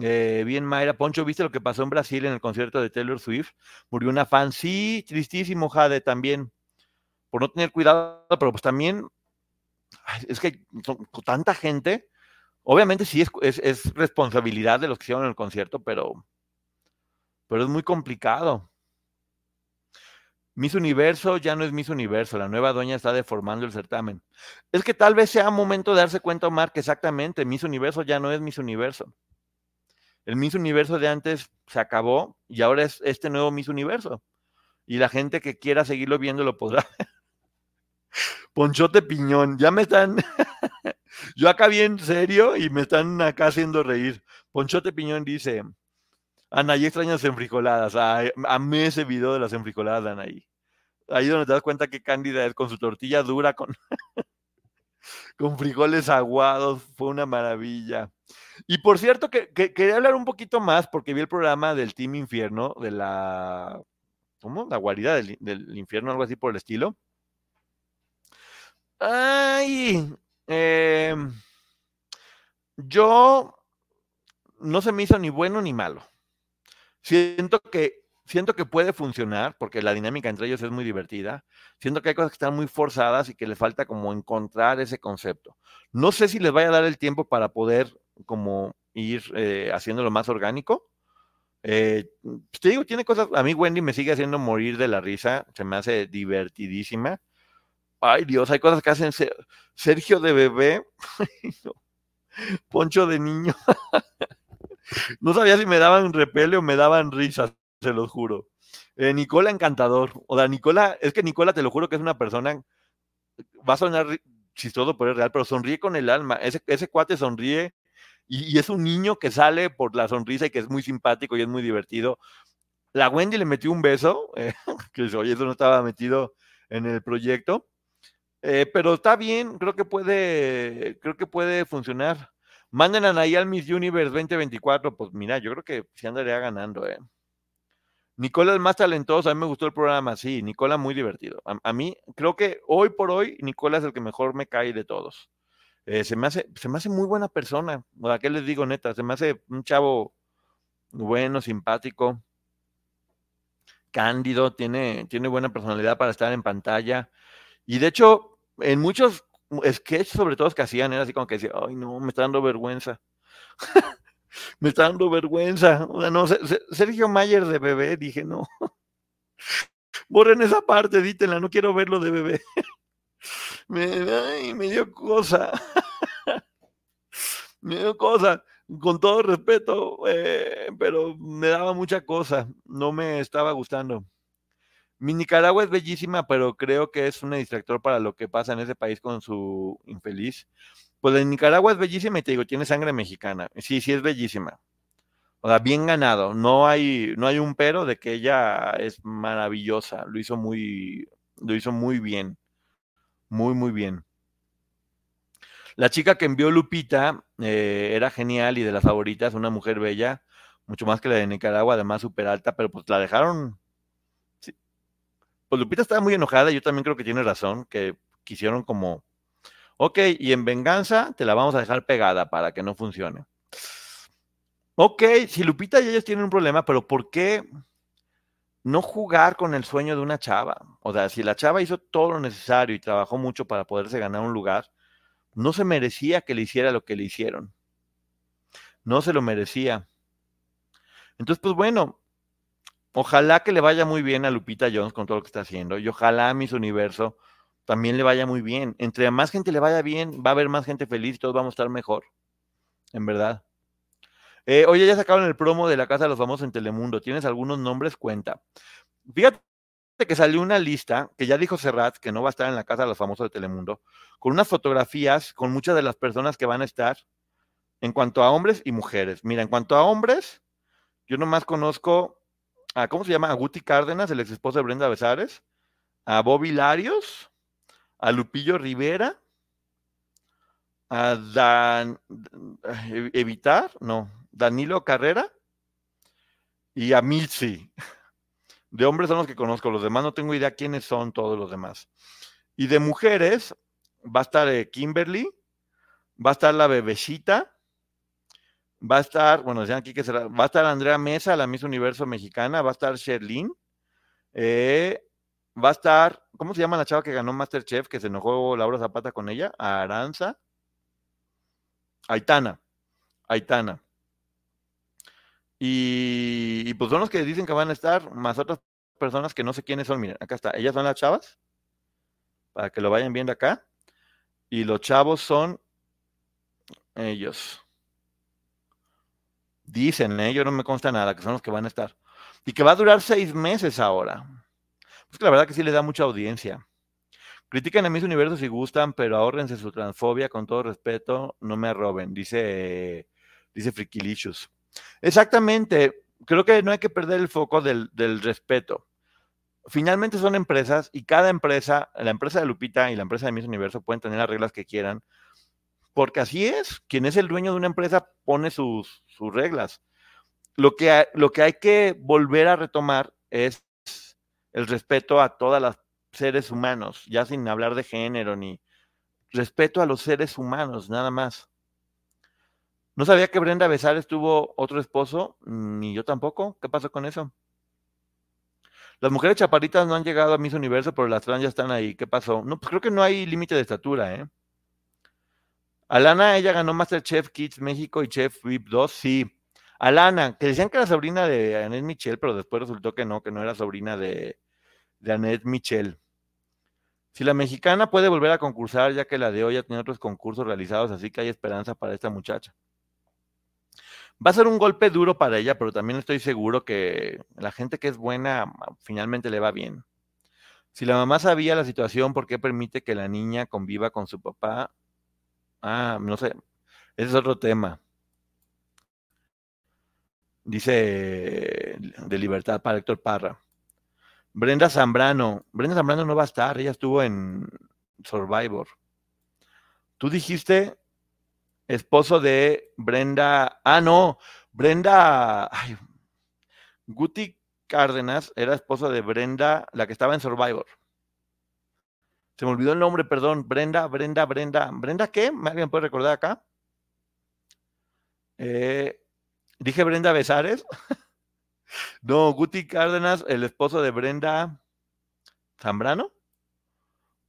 Eh, bien, Mayra Poncho, ¿viste lo que pasó en Brasil en el concierto de Taylor Swift? Murió una fan. Sí, tristísimo, Jade, también. Por no tener cuidado, pero pues también es que son, tanta gente Obviamente sí es, responsabilidad de los que hicieron el concierto, pero, pero es muy complicado. Miss Universo ya no es Miss Universo, la nueva dueña está deformando el certamen. Es que tal vez sea momento de darse cuenta, Omar, que exactamente Miss Universo ya no es Miss Universo. El Miss Universo de antes se acabó y ahora es este nuevo Miss Universo. Y la gente que quiera seguirlo viendo lo podrá. Ponchote Piñón, ya me están. Yo acá bien serio y me están acá haciendo reír. Ponchote Piñón dice, Anaí extrañas enfrijoladas. amé ese video de las enfrijoladas de Anaí. Ahí donde te das cuenta que Cándida es con su tortilla dura, con, con frijoles aguados, fue una maravilla. Y por cierto, que, quería hablar un poquito más porque vi el programa del Team Infierno, de la, ¿cómo? La guarida del, del infierno, algo así por el estilo. Ay, Em, yo no se me hizo ni bueno ni malo. Siento que, siento que puede funcionar porque la dinámica entre ellos es muy divertida. Siento que hay cosas que están muy forzadas y que le falta como encontrar ese concepto. No sé si les vaya a dar el tiempo para poder como ir eh, haciéndolo más orgánico. Eh, pues, te digo, tiene cosas, a mí Wendy me sigue haciendo morir de la risa, se me hace divertidísima Ay, Dios, hay cosas que hacen Sergio de bebé. Poncho de niño. no sabía si me daban repele o me daban risas, se los juro. Eh, Nicola encantador. O sea, Nicola, es que Nicola, te lo juro que es una persona, va a sonar chistoso, pero es real, pero sonríe con el alma. Ese, ese cuate sonríe y, es un niño que sale por la sonrisa y que es muy simpático y es muy divertido. La Wendy le metió un beso, eh, que oye, eso no estaba metido en el proyecto. Eh, pero está bien, creo que puede, creo que puede funcionar. Manden a Nayal Miss Universe 2024, pues mira, yo creo que sí andaría ganando, eh. Nicola el más talentoso, a mí me gustó el programa, sí, Nicola muy divertido. A, mí, creo que hoy por hoy, Nicola es el que mejor me cae de todos. Eh, se, me hace, se me hace muy buena persona, ¿a qué les digo neta? Se me hace un chavo bueno, simpático, cándido, tiene, tiene buena personalidad para estar en pantalla. Y de hecho, en muchos sketches, sobre todo que hacían, era así como que decía, ay no, me está dando vergüenza. me está dando vergüenza. O sea, no, Sergio Mayer de bebé, dije, no. Borren esa parte, dítenla, no quiero verlo de bebé. me, me dio cosa. me dio cosa. Con todo respeto, eh, pero me daba mucha cosa. No me estaba gustando. Mi Nicaragua es bellísima, pero creo que es un distractor para lo que pasa en ese país con su infeliz. Pues en Nicaragua es bellísima y te digo, tiene sangre mexicana. Sí, sí es bellísima. O sea, bien ganado. No hay, no hay un pero de que ella es maravillosa. Lo hizo muy, lo hizo muy bien. Muy, muy bien. La chica que envió Lupita eh, era genial y de las favoritas, una mujer bella, mucho más que la de Nicaragua, además súper alta, pero pues la dejaron pues Lupita estaba muy enojada, yo también creo que tiene razón, que quisieron como, ok, y en venganza te la vamos a dejar pegada para que no funcione. Ok, si Lupita y ellos tienen un problema, pero ¿por qué no jugar con el sueño de una chava? O sea, si la chava hizo todo lo necesario y trabajó mucho para poderse ganar un lugar, no se merecía que le hiciera lo que le hicieron. No se lo merecía. Entonces, pues bueno, Ojalá que le vaya muy bien a Lupita Jones con todo lo que está haciendo y ojalá a Miss Universo también le vaya muy bien. Entre más gente le vaya bien, va a haber más gente feliz y todos vamos a estar mejor. En verdad. Eh, oye, ya sacaron el promo de la Casa de los Famosos en Telemundo. ¿Tienes algunos nombres? Cuenta. Fíjate que salió una lista que ya dijo Serrat que no va a estar en la Casa de los Famosos de Telemundo, con unas fotografías con muchas de las personas que van a estar en cuanto a hombres y mujeres. Mira, en cuanto a hombres, yo nomás conozco a, ¿cómo se llama? A Guti Cárdenas, el ex esposo de Brenda Besares, a Bobby Larios, a Lupillo Rivera, a Dan Evitar, no, Danilo Carrera y a Mitzi. De hombres son los que conozco, los demás no tengo idea quiénes son todos los demás. Y de mujeres va a estar eh, Kimberly, va a estar la bebecita, Va a estar, bueno, decían aquí que será, va a estar Andrea Mesa, la Miss Universo mexicana, va a estar Sherlyn, eh, va a estar, ¿cómo se llama la chava que ganó Masterchef, que se enojó Laura Zapata con ella? Aranza. Aitana. Aitana. Y, y, pues son los que dicen que van a estar, más otras personas que no sé quiénes son. Miren, acá está. Ellas son las chavas, para que lo vayan viendo acá. Y los chavos son ellos. Dicen, ¿eh? yo no me consta nada, que son los que van a estar. Y que va a durar seis meses ahora. Pues que la verdad que sí le da mucha audiencia. Critiquen a mis universos si gustan, pero ahórrense su transfobia con todo respeto, no me roben, dice, dice Frikilicious. Exactamente, creo que no hay que perder el foco del, del respeto. Finalmente son empresas y cada empresa, la empresa de Lupita y la empresa de Miss Universo pueden tener las reglas que quieran, porque así es, quien es el dueño de una empresa pone sus, reglas. Lo que, lo que hay que volver a retomar es el respeto a todos los seres humanos, ya sin hablar de género ni respeto a los seres humanos, nada más. No sabía que Brenda Besares tuvo otro esposo, ni yo tampoco. ¿Qué pasó con eso? Las mujeres chaparritas no han llegado a Miss Universo, pero las trans ya están ahí. ¿Qué pasó? No, pues creo que no hay límite de estatura, ¿eh? Alana, ella ganó Masterchef Kids México y Chef VIP 2, sí. Alana, que decían que era sobrina de Annette Michel, pero después resultó que no, que no era sobrina de, de Annette Michel. Si la mexicana puede volver a concursar, ya que la de hoy ya tiene otros concursos realizados, así que hay esperanza para esta muchacha. Va a ser un golpe duro para ella, pero también estoy seguro que la gente que es buena finalmente le va bien. Si la mamá sabía la situación, ¿por qué permite que la niña conviva con su papá? Ah, no sé. Ese es otro tema. Dice de libertad para Héctor Parra. Brenda Zambrano. Brenda Zambrano no va a estar, ella estuvo en Survivor. Tú dijiste esposo de Brenda. Ah, no, Brenda. Guti Cárdenas era esposo de Brenda, la que estaba en Survivor. Se me olvidó el nombre, perdón. Brenda, Brenda, Brenda. ¿Brenda qué? ¿Alguien puede recordar acá? Eh, Dije Brenda Besares. no, Guti Cárdenas, el esposo de Brenda Zambrano.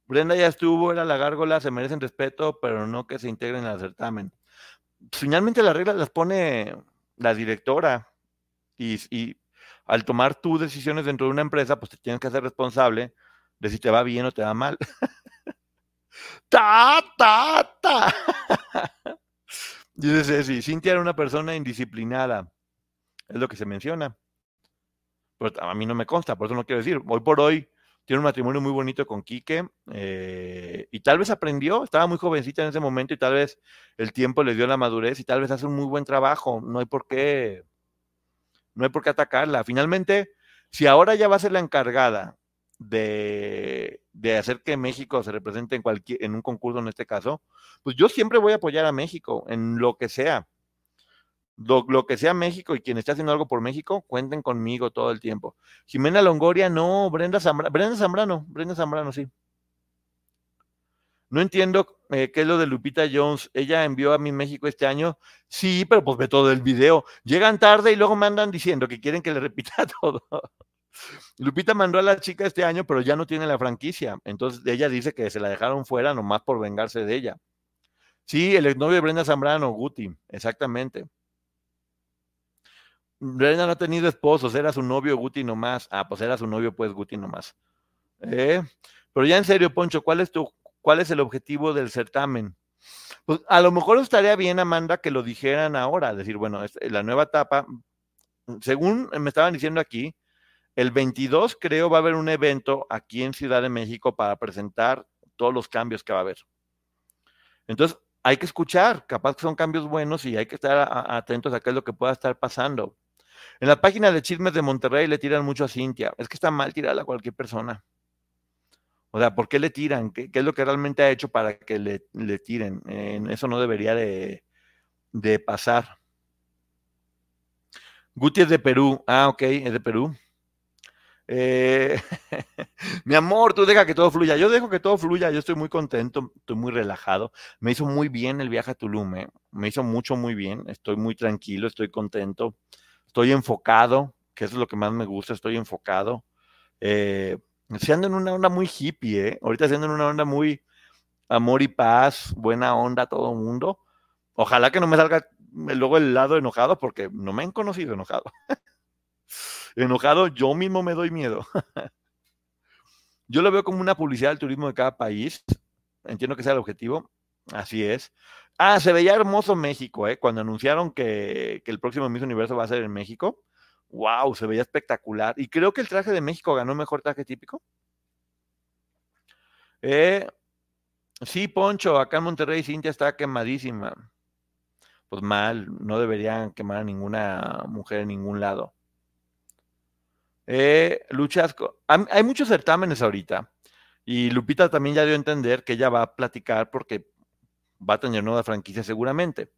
Brenda ya estuvo, era la gárgola, se merecen respeto, pero no que se integren al certamen. Finalmente las reglas las pone la directora y, y al tomar tus decisiones dentro de una empresa, pues te tienes que hacer responsable de si te va bien o te va mal. ta, ta, ta. Dice sí, Cintia era una persona indisciplinada. Es lo que se menciona. Pero a mí no me consta, por eso no quiero decir. Hoy por hoy tiene un matrimonio muy bonito con Quique eh, y tal vez aprendió, estaba muy jovencita en ese momento y tal vez el tiempo le dio la madurez y tal vez hace un muy buen trabajo. No hay por qué, no hay por qué atacarla. Finalmente, si ahora ya va a ser la encargada de, hacer que México se represente en, cualquier, en un concurso en este caso, pues yo siempre voy a apoyar a México en lo que sea. Lo, que sea México y quien esté haciendo algo por México, cuenten conmigo todo el tiempo. Jimena Longoria, no, Brenda Zambrano, Brenda Zambrano, Brenda Zambrano, sí. No entiendo eh, qué es lo de Lupita Jones. Ella envió a mi México este año. Sí, pero pues ve todo el video. Llegan tarde y luego mandan diciendo que quieren que le repita todo. Lupita mandó a la chica este año, pero ya no tiene la franquicia. Entonces ella dice que se la dejaron fuera nomás por vengarse de ella. Sí, el exnovio de Brenda Zambrano, Guti, exactamente. Brenda no ha tenido esposos, era su novio Guti nomás. Ah, pues era su novio, pues Guti nomás. Eh, pero ya en serio, Poncho, ¿cuál es tu, cuál es el objetivo del certamen? Pues a lo mejor estaría bien, Amanda, que lo dijeran ahora, decir, bueno, la nueva etapa, según me estaban diciendo aquí, el 22 creo va a haber un evento aquí en Ciudad de México para presentar todos los cambios que va a haber. Entonces, hay que escuchar, capaz que son cambios buenos y hay que estar atentos a qué es lo que pueda estar pasando. En la página de Chismes de Monterrey le tiran mucho a Cintia. Es que está mal tirarla a cualquier persona. O sea, ¿por qué le tiran? ¿Qué, es lo que realmente ha hecho para que le, tiren? eso no debería de, de pasar. Guti es de Perú. Ah, ok, es de Perú. Eh, mi amor, tú deja que todo fluya. Yo dejo que todo fluya. Yo estoy muy contento, estoy muy relajado. Me hizo muy bien el viaje a Tulum. ¿eh? Me hizo mucho, muy bien. Estoy muy tranquilo, estoy contento. Estoy enfocado, que es lo que más me gusta. Estoy enfocado. Eh, ando en una onda muy hippie, ¿eh? Ahorita siendo en una onda muy amor y paz, buena onda todo mundo. Ojalá que no me salga luego el lado enojado, porque no me han conocido enojado. enojado, yo mismo me doy miedo. yo lo veo como una publicidad del turismo de cada país. Entiendo que sea el objetivo. Así es. Ah, se veía hermoso México, ¿eh? Cuando anunciaron que, el próximo Miss Universo va a ser en México. ¡Wow! Se veía espectacular. Y creo que el traje de México ganó mejor traje típico. Eh, sí, Poncho, acá en Monterrey Cintia está quemadísima. Pues mal, no deberían quemar a ninguna mujer en ningún lado. Eh, luchasco. Hay muchos certámenes ahorita. Y Lupita también ya dio a entender que ella va a platicar porque va a tener nueva franquicia seguramente.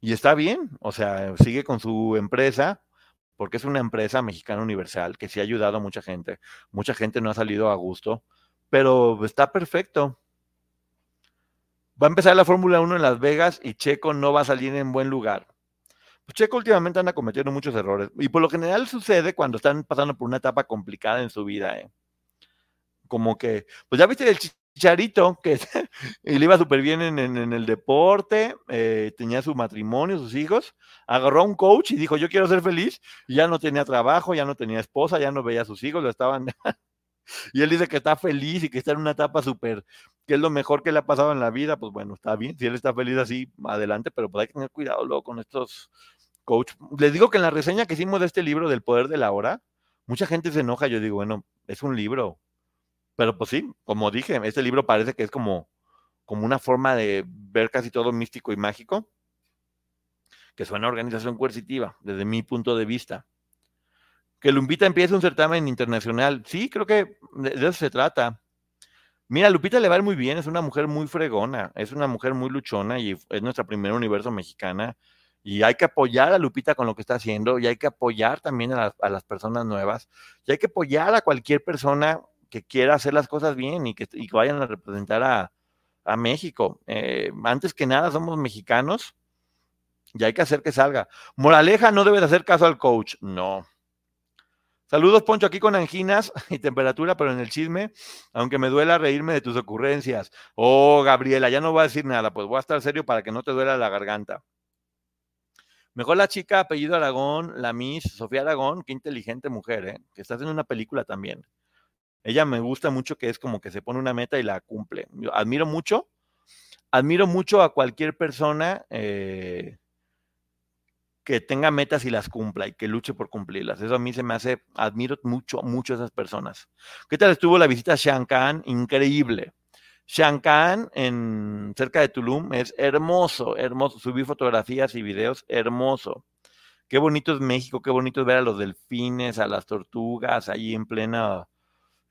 Y está bien, o sea, sigue con su empresa, porque es una empresa mexicana universal que sí ha ayudado a mucha gente. Mucha gente no ha salido a gusto, pero está perfecto. Va a empezar la Fórmula 1 en Las Vegas y Checo no va a salir en buen lugar. Pues Checo últimamente anda cometiendo muchos errores. Y por lo general sucede cuando están pasando por una etapa complicada en su vida. ¿eh? Como que, pues ya viste el chicharito, que le iba súper bien en, el deporte, eh, tenía su matrimonio, sus hijos, agarró a un coach y dijo, yo quiero ser feliz, y ya no tenía trabajo, ya no tenía esposa, ya no veía a sus hijos, lo estaban... y él dice que está feliz y que está en una etapa súper, que es lo mejor que le ha pasado en la vida, pues bueno, está bien, si él está feliz así, adelante, pero pues hay que tener cuidado luego con estos coach. Les digo que en la reseña que hicimos de este libro del poder de la hora, mucha gente se enoja, yo digo, bueno, es un libro, pero pues sí, como dije, este libro parece que es como, como una forma de ver casi todo místico y mágico, que suena a organización coercitiva, desde mi punto de vista. Que Lupita empiece un certamen internacional. Sí, creo que de eso se trata. Mira, Lupita le va muy bien, es una mujer muy fregona, es una mujer muy luchona y es nuestra primera universo mexicana. Y hay que apoyar a Lupita con lo que está haciendo y hay que apoyar también a, las personas nuevas y hay que apoyar a cualquier persona que quiera hacer las cosas bien y que, vayan a representar a, México. Eh, antes que nada, somos mexicanos y hay que hacer que salga. Moraleja, no debes hacer caso al coach. No. Saludos, Poncho, aquí con anginas y temperatura, pero en el chisme, aunque me duela reírme de tus ocurrencias. Oh, Gabriela, ya no voy a decir nada, pues voy a estar serio para que no te duela la garganta. Mejor la chica, apellido Aragón, la Miss Sofía Aragón, qué inteligente mujer, ¿eh? que está haciendo una película también. Ella me gusta mucho que es como que se pone una meta y la cumple. Yo admiro mucho, admiro mucho a cualquier persona eh, que tenga metas y las cumpla y que luche por cumplirlas. Eso a mí se me hace, admiro mucho, mucho a esas personas. ¿Qué tal estuvo la visita a Shankan? Increíble. Shankan, en, cerca de Tulum, es hermoso, hermoso. Subí fotografías y videos, hermoso. Qué bonito es México, qué bonito es ver a los delfines, a las tortugas, ahí en plena,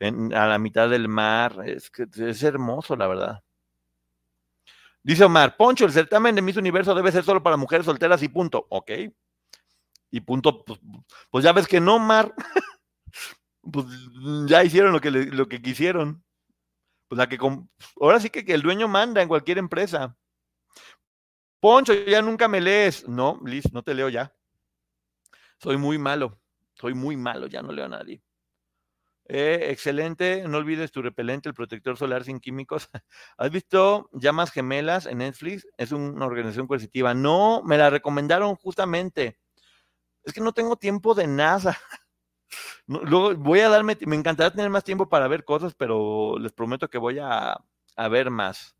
a la mitad del mar. Es, es hermoso, la verdad. Dice Omar, Poncho, el certamen de Miss Universo debe ser solo para mujeres solteras y punto. Ok. Y punto, pues, pues ya ves que no, Omar. pues ya hicieron lo que, lo que quisieron. Pues la que ahora sí que, que el dueño manda en cualquier empresa. Poncho, ya nunca me lees. No, Liz, no te leo ya. Soy muy malo. Soy muy malo, ya no leo a nadie. Eh, excelente, no olvides tu repelente, el protector solar sin químicos. ¿Has visto Llamas Gemelas en Netflix? Es una organización coercitiva. No, me la recomendaron justamente. Es que no tengo tiempo de nada. luego voy a darme, me encantaría tener más tiempo para ver cosas, pero les prometo que voy a, ver más.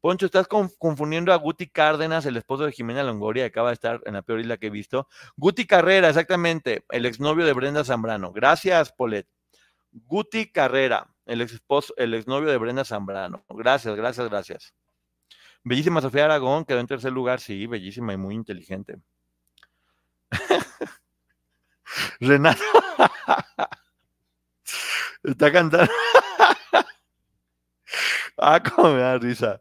Poncho, estás confundiendo a Guti Cárdenas, el esposo de Jimena Longoria, que acaba de estar en la peor isla que he visto. Guti Carrera, exactamente, el exnovio de Brenda Zambrano. Gracias, Polet. Guti Carrera, el esposo, el exnovio de Brenda Zambrano. Gracias, gracias, gracias. Bellísima Sofía Aragón, quedó en tercer lugar, sí, bellísima y muy inteligente. Renato está cantando. ah, cómo me da risa.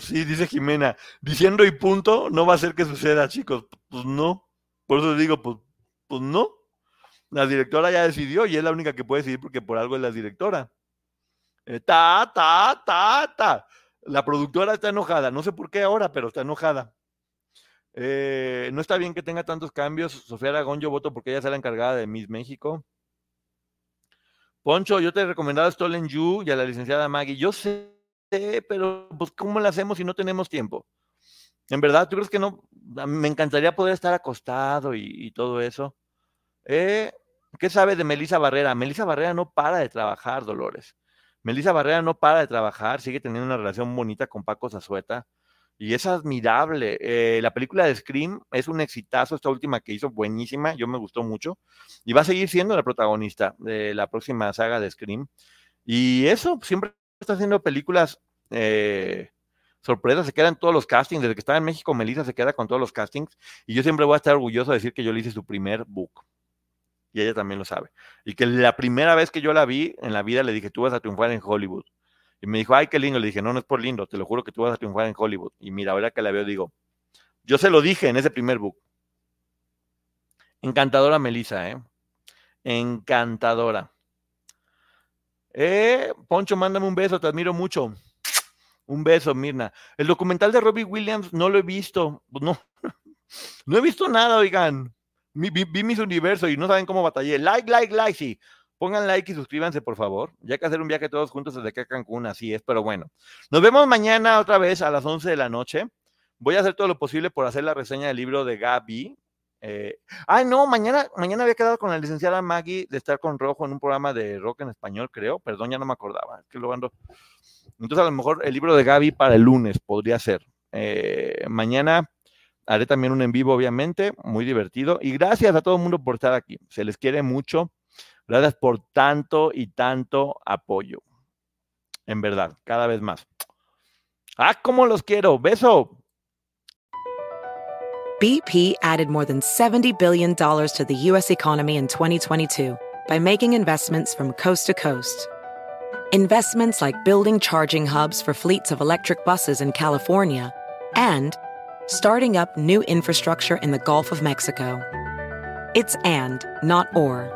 Sí, dice Jimena, diciendo y punto, no va a ser que suceda, chicos. Pues no. Por eso digo, pues, pues no. La directora ya decidió y es la única que puede decidir porque por algo es la directora. Eh, ta, ta, ta. La productora está enojada. No sé por qué ahora, pero está enojada. Eh, no está bien que tenga tantos cambios. Sofía Aragón, yo voto porque ella es la encargada de Miss México. Poncho, yo te he recomendado a Stolen You y a la licenciada Maggie. Yo sé, pero pues, ¿cómo la hacemos si no tenemos tiempo? En verdad, ¿tú crees que no? Me encantaría poder estar acostado y todo eso. Eh, ¿Qué sabe de Melissa Barrera? Melissa Barrera no para de trabajar, Dolores. Melissa Barrera no para de trabajar, sigue teniendo una relación bonita con Paco Zazueta y es admirable. Eh, la película de Scream es un exitazo, esta última que hizo, buenísima, yo me gustó mucho y va a seguir siendo la protagonista de la próxima saga de Scream. Y eso, siempre está haciendo películas eh, sorpresas, se quedan todos los castings. Desde que estaba en México, Melissa se queda con todos los castings y yo siempre voy a estar orgulloso de decir que yo le hice su primer book y ella también lo sabe. Y que la primera vez que yo la vi en la vida le dije, tú vas a triunfar en Hollywood. Me dijo, ay, qué lindo. Le dije, no, no es por lindo, te lo juro que tú vas a triunfar en Hollywood. Y mira, ahora que la veo, digo, yo se lo dije en ese primer book. Encantadora Melissa, ¿eh? Encantadora. Eh, Poncho, mándame un beso, te admiro mucho. Un beso, Mirna. El documental de Robbie Williams no lo he visto. No, no he visto nada, oigan vi, mis universo y no saben cómo batallé. Like, like, like, sí. Pongan like y suscríbanse, por favor. Ya que hacer un viaje todos juntos desde acá a Cancún, así es, pero bueno. Nos vemos mañana otra vez a las 11 de la noche. Voy a hacer todo lo posible por hacer la reseña del libro de Gaby. Eh, ay, no, mañana, mañana había quedado con la licenciada Maggie de estar con Rojo en un programa de rock en español, creo. Perdón, ya no me acordaba. que lo ando. Entonces, a lo mejor el libro de Gaby para el lunes podría ser. Eh, mañana haré también un en vivo, obviamente, muy divertido. Y gracias a todo el mundo por estar aquí. Se les quiere mucho. Gracias por tanto y tanto apoyo. En verdad, cada vez más. Ah, cómo los quiero. Beso. BP added more than $70 billion to the U.S. economy in 2022 by making investments from coast to coast. Investments like building charging hubs for fleets of electric buses in California and starting up new infrastructure in the Gulf of Mexico. It's and, not or.